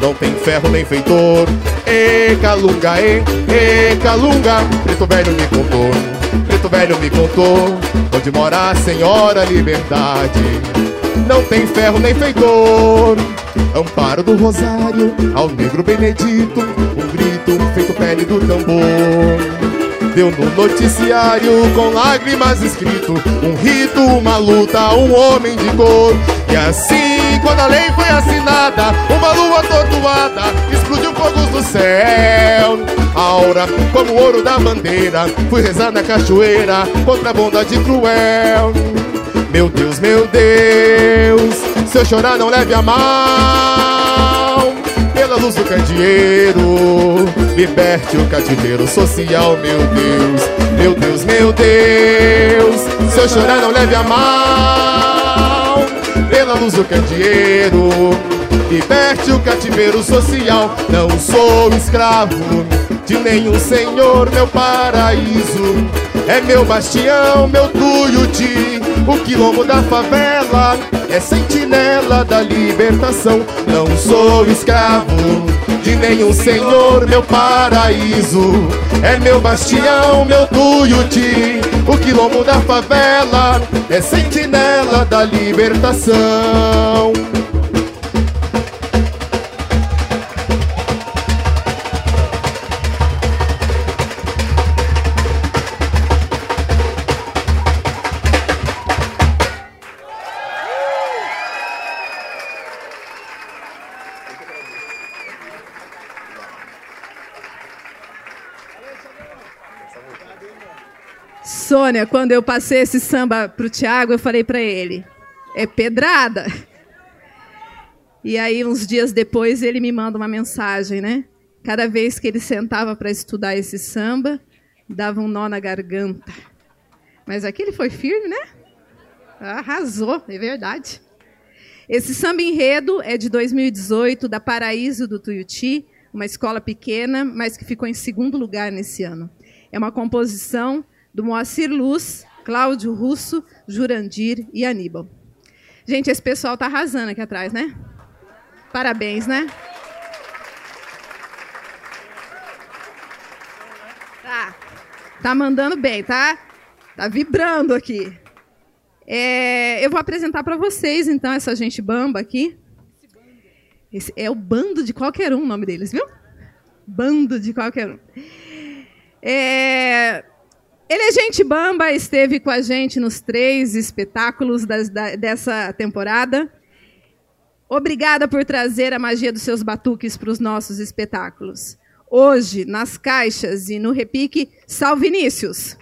Não tem ferro nem feitor. E calunga, e, e calunga. Preto velho me contou Preto velho me contou Onde mora a senhora liberdade. Não tem ferro nem feitor Amparo do Rosário Ao negro Benedito Um grito feito pele do tambor. Deu no noticiário com lágrimas escrito Um rito, uma luta, um homem de cor. E assim, quando a lei foi assinada Uma lua atordoada explodiu fogos do céu. Aura, como o ouro da bandeira Fui rezar na cachoeira contra a bondade cruel Meu Deus, meu Deus Se eu chorar não leve a mal Pela luz do candeeiro Liberte o cativeiro social, meu Deus Meu Deus, meu Deus Se eu chorar não leve a mal Pela luz do candeeiro liberte o cativeiro social. Não sou escravo de nenhum senhor, meu paraíso. É meu bastião, meu tuiuti, o quilombo da favela é sentinela da libertação. Não sou escravo de nenhum senhor, meu paraíso. É meu bastião, meu tuiuti, o quilombo da favela é sentinela da libertação. Sônia, quando eu passei esse samba para o Tiago, eu falei para ele: é pedrada. E aí, uns dias depois, ele me manda uma mensagem, né? Cada vez que ele sentava para estudar esse samba, dava um nó na garganta. Mas aqui ele foi firme, né? Arrasou, é verdade. Esse samba enredo é de 2018, da Paraíso do Tuiuti, uma escola pequena, mas que ficou em segundo lugar nesse ano. É uma composição do Moacir Luz, Cláudio Russo, Jurandir e Aníbal. Gente, esse pessoal tá arrasando aqui atrás, né? Parabéns, né? Tá. Tá mandando bem, tá? Tá vibrando aqui. É, eu vou apresentar para vocês, então, essa gente bamba aqui. Esse é o bando de qualquer um, o nome deles, viu? Bando de qualquer um. É, ele é gente bamba, esteve com a gente nos três espetáculos das, da, dessa temporada. Obrigada por trazer a magia dos seus batuques para os nossos espetáculos. Hoje, nas caixas e no repique, salve Vinícius.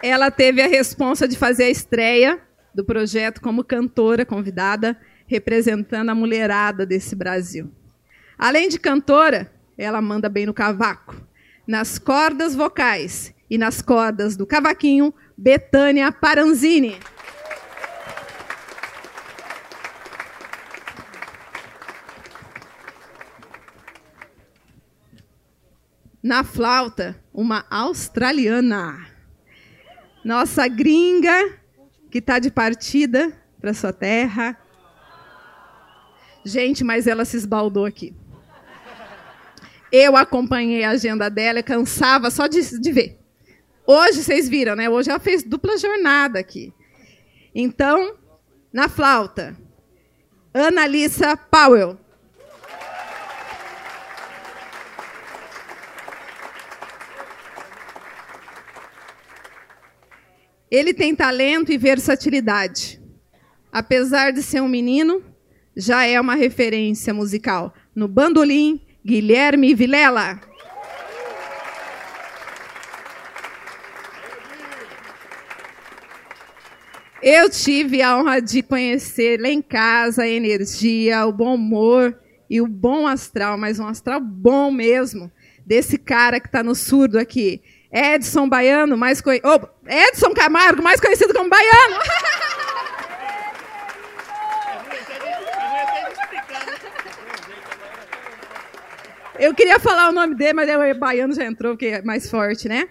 Ela teve a responsa de fazer a estreia do projeto como cantora convidada representando a mulherada desse Brasil. Além de cantora, ela manda bem no cavaco, nas cordas vocais e nas cordas do cavaquinho, Betânia Paranzini. Na flauta, uma australiana. Nossa gringa, que está de partida para sua terra, Gente, mas ela se esbaldou aqui. Eu acompanhei a agenda dela, cansava só de, de ver. Hoje, vocês viram, né? Hoje ela fez dupla jornada aqui. Então, na flauta, Annalisa Powell. Ele tem talento e versatilidade. Apesar de ser um menino, já é uma referência musical. No bandolim, Guilherme Vilela. Eu tive a honra de conhecer lá em casa a energia, o bom humor e o bom astral, mas um astral bom mesmo, desse cara que está no surdo aqui. Edson Baiano, mais co... oh, Edson Camargo, mais conhecido como Baiano. Eu queria falar o nome dele, mas o baiano já entrou, porque é mais forte, né?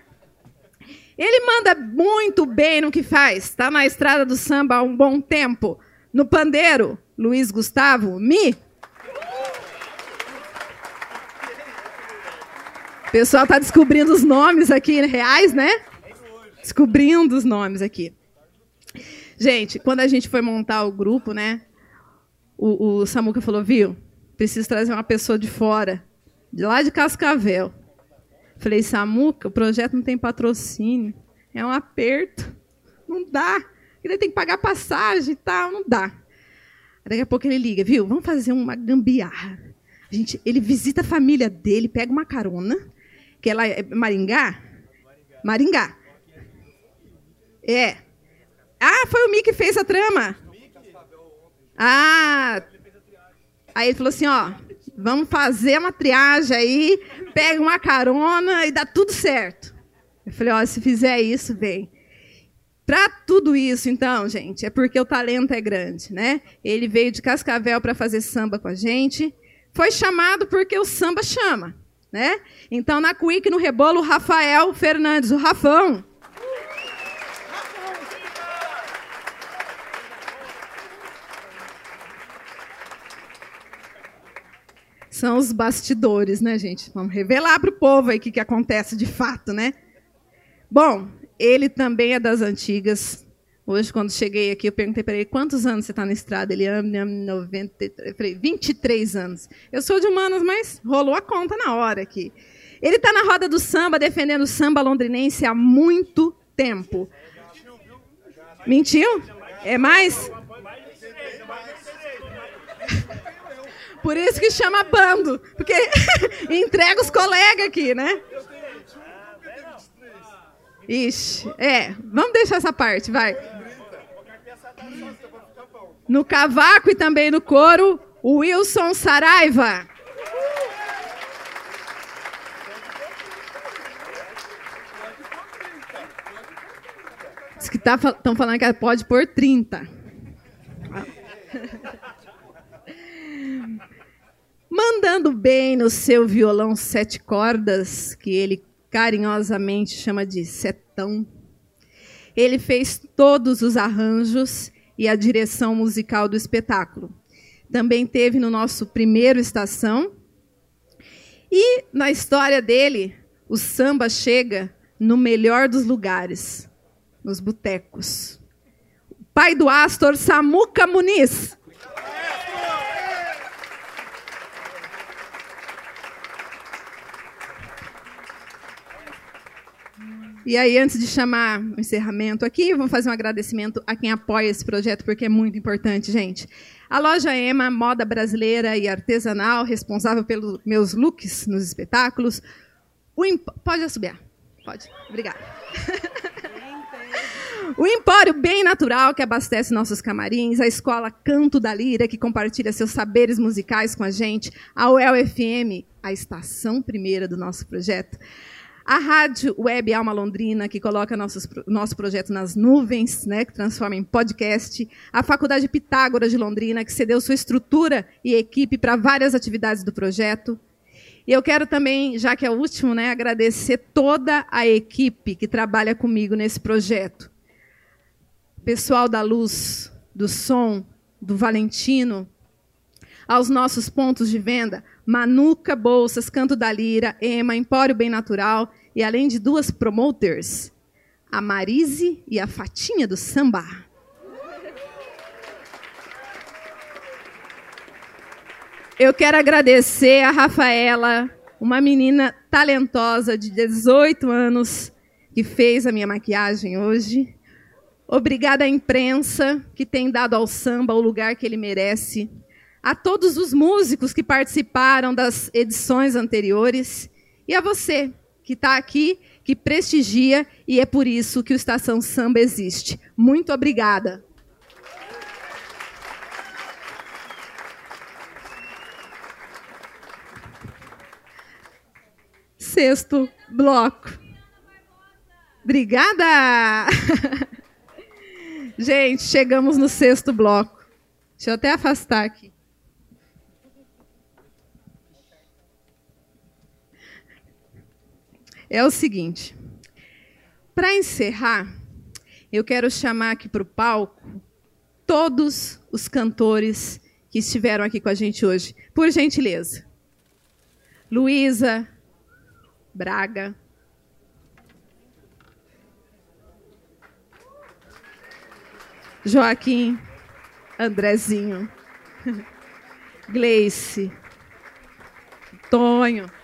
Ele manda muito bem no que faz. Está na estrada do samba há um bom tempo. No pandeiro, Luiz Gustavo, Mi. O pessoal está descobrindo os nomes aqui reais, né? Descobrindo os nomes aqui. Gente, quando a gente foi montar o grupo, né? O, o Samuca falou, viu? Preciso trazer uma pessoa de fora de lá de Cascavel. Falei, Samuca, o projeto não tem patrocínio. É um aperto. Não dá. Ele tem que pagar passagem e tal, não dá. Daqui a pouco ele liga, viu? Vamos fazer uma gambiarra. A gente, ele visita a família dele, pega uma carona, que é lá é Maringá. Maringá. É. Ah, foi o Mi que fez a trama. Ah. Aí ele falou assim, ó, Vamos fazer uma triagem aí, pega uma carona e dá tudo certo. Eu falei, ó, se fizer isso, vem. Para tudo isso, então, gente, é porque o talento é grande, né? Ele veio de Cascavel para fazer samba com a gente. Foi chamado porque o samba chama, né? Então, na Quick, no Rebolo, o Rafael Fernandes, o Rafão. São os bastidores, né, gente? Vamos revelar para o povo aí o que, que acontece de fato, né? Bom, ele também é das antigas. Hoje, quando cheguei aqui, eu perguntei para ele quantos anos você está na estrada. Ele ama 93, falei, 23 anos. Eu sou de humanas, mas rolou a conta na hora aqui. Ele está na roda do samba, defendendo o samba londrinense há muito tempo. Mentiu? É mais? Por isso que chama bando, porque entrega os colegas aqui, né? Ixi, é. Vamos deixar essa parte, vai. No cavaco e também no coro, o Wilson Saraiva. Diz que estão tá, falando que pode pôr 30. Mandando bem no seu violão sete cordas, que ele carinhosamente chama de setão. Ele fez todos os arranjos e a direção musical do espetáculo. Também teve no nosso primeiro estação. E na história dele, o samba chega no melhor dos lugares, nos botecos. O pai do Astor, Samuca Muniz. E aí, antes de chamar o encerramento aqui, vamos fazer um agradecimento a quem apoia esse projeto, porque é muito importante, gente. A loja Ema, moda brasileira e artesanal, responsável pelos meus looks nos espetáculos. Imp... Pode assobiar. Pode. Obrigada. O Empório Bem Natural, que abastece nossos camarins, a Escola Canto da Lira, que compartilha seus saberes musicais com a gente, a UEL FM, a estação primeira do nosso projeto, a Rádio Web Alma Londrina, que coloca nossos, nosso projeto nas nuvens, né, que transforma em podcast. A Faculdade Pitágoras de Londrina, que cedeu sua estrutura e equipe para várias atividades do projeto. E eu quero também, já que é o último, né, agradecer toda a equipe que trabalha comigo nesse projeto. Pessoal da luz, do som, do Valentino, aos nossos pontos de venda, Manuca Bolsas, Canto da Lira, Ema, Empório Bem Natural e além de duas promoters, a Marise e a Fatinha do Samba. Eu quero agradecer a Rafaela, uma menina talentosa de 18 anos que fez a minha maquiagem hoje. Obrigada à imprensa que tem dado ao samba o lugar que ele merece a todos os músicos que participaram das edições anteriores e a você que está aqui, que prestigia e é por isso que o Estação Samba existe. Muito obrigada. Sexto bloco. Obrigada! Gente, chegamos no sexto bloco. Deixa eu até afastar aqui. É o seguinte: para encerrar, eu quero chamar aqui para o palco todos os cantores que estiveram aqui com a gente hoje, por gentileza. Luísa Braga. Joaquim Andrezinho. Gleice. Tonho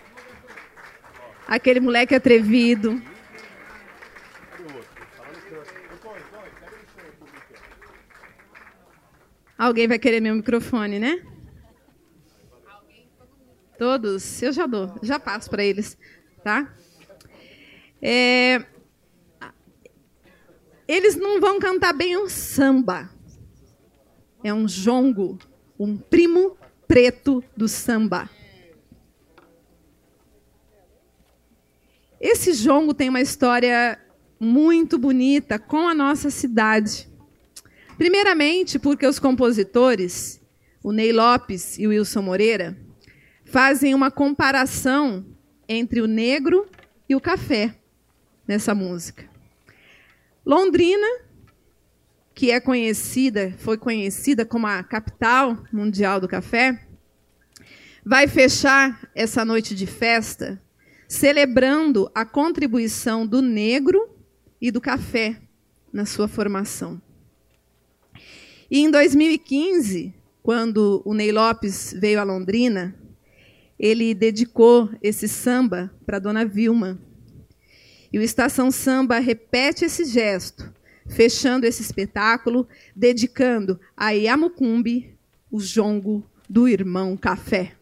aquele moleque atrevido. Alguém vai querer meu microfone, né? Todos? Eu já dou, já passo para eles, tá? É, eles não vão cantar bem um samba. É um jongo, um primo preto do samba. Esse jongo tem uma história muito bonita com a nossa cidade. Primeiramente, porque os compositores, o Ney Lopes e o Wilson Moreira, fazem uma comparação entre o negro e o café nessa música. Londrina, que é conhecida, foi conhecida como a capital mundial do café, vai fechar essa noite de festa celebrando a contribuição do negro e do café na sua formação. E em 2015, quando o Ney Lopes veio a Londrina, ele dedicou esse samba para Dona Vilma. E o Estação Samba repete esse gesto, fechando esse espetáculo, dedicando a Yamucumbi o jongo do irmão Café.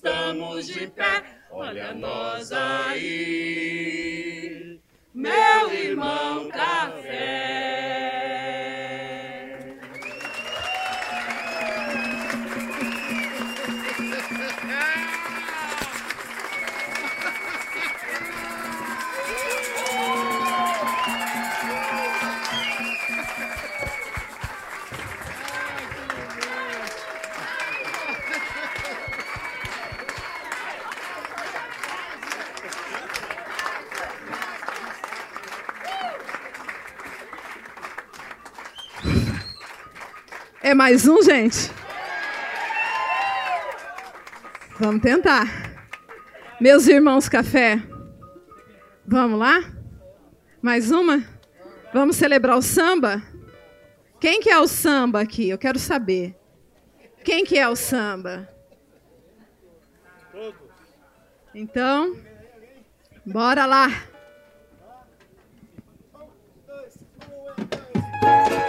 Estamos de pé. Olha nós aí, meu irmão café. É mais um, gente? Vamos tentar. Meus irmãos café. Vamos lá? Mais uma? Vamos celebrar o samba? Quem que é o samba aqui? Eu quero saber. Quem que é o samba? Então, bora lá. Eu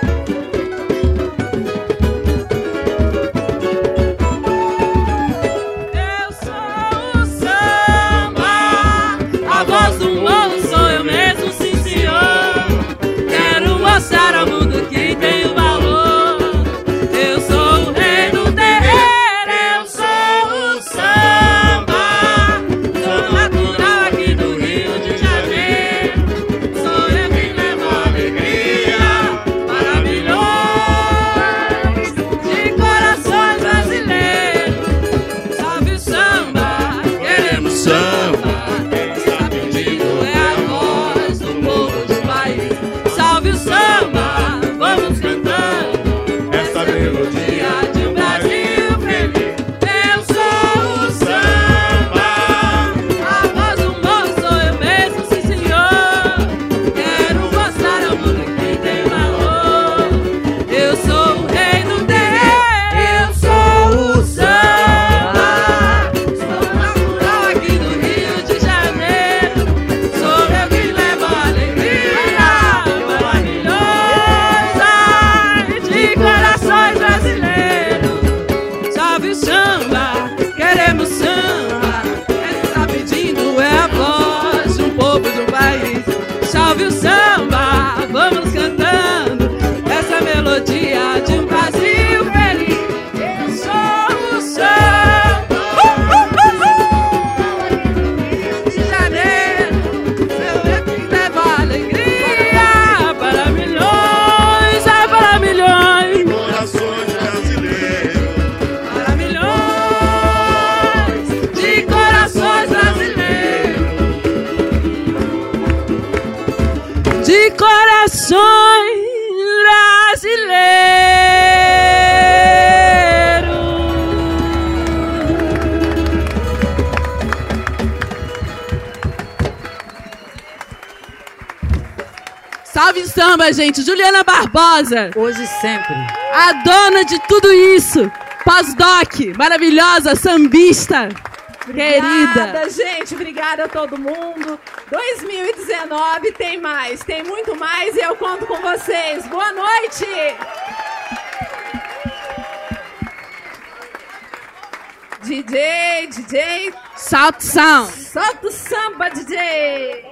samba, gente! Juliana Barbosa. Hoje e sempre. A dona de tudo isso. Pós-doc, maravilhosa, sambista. Querida. Obrigada, gente. Obrigada a todo mundo. 2019 tem mais, tem muito mais e eu conto com vocês. Boa noite. DJ, DJ. Salto. Solta o samba, DJ.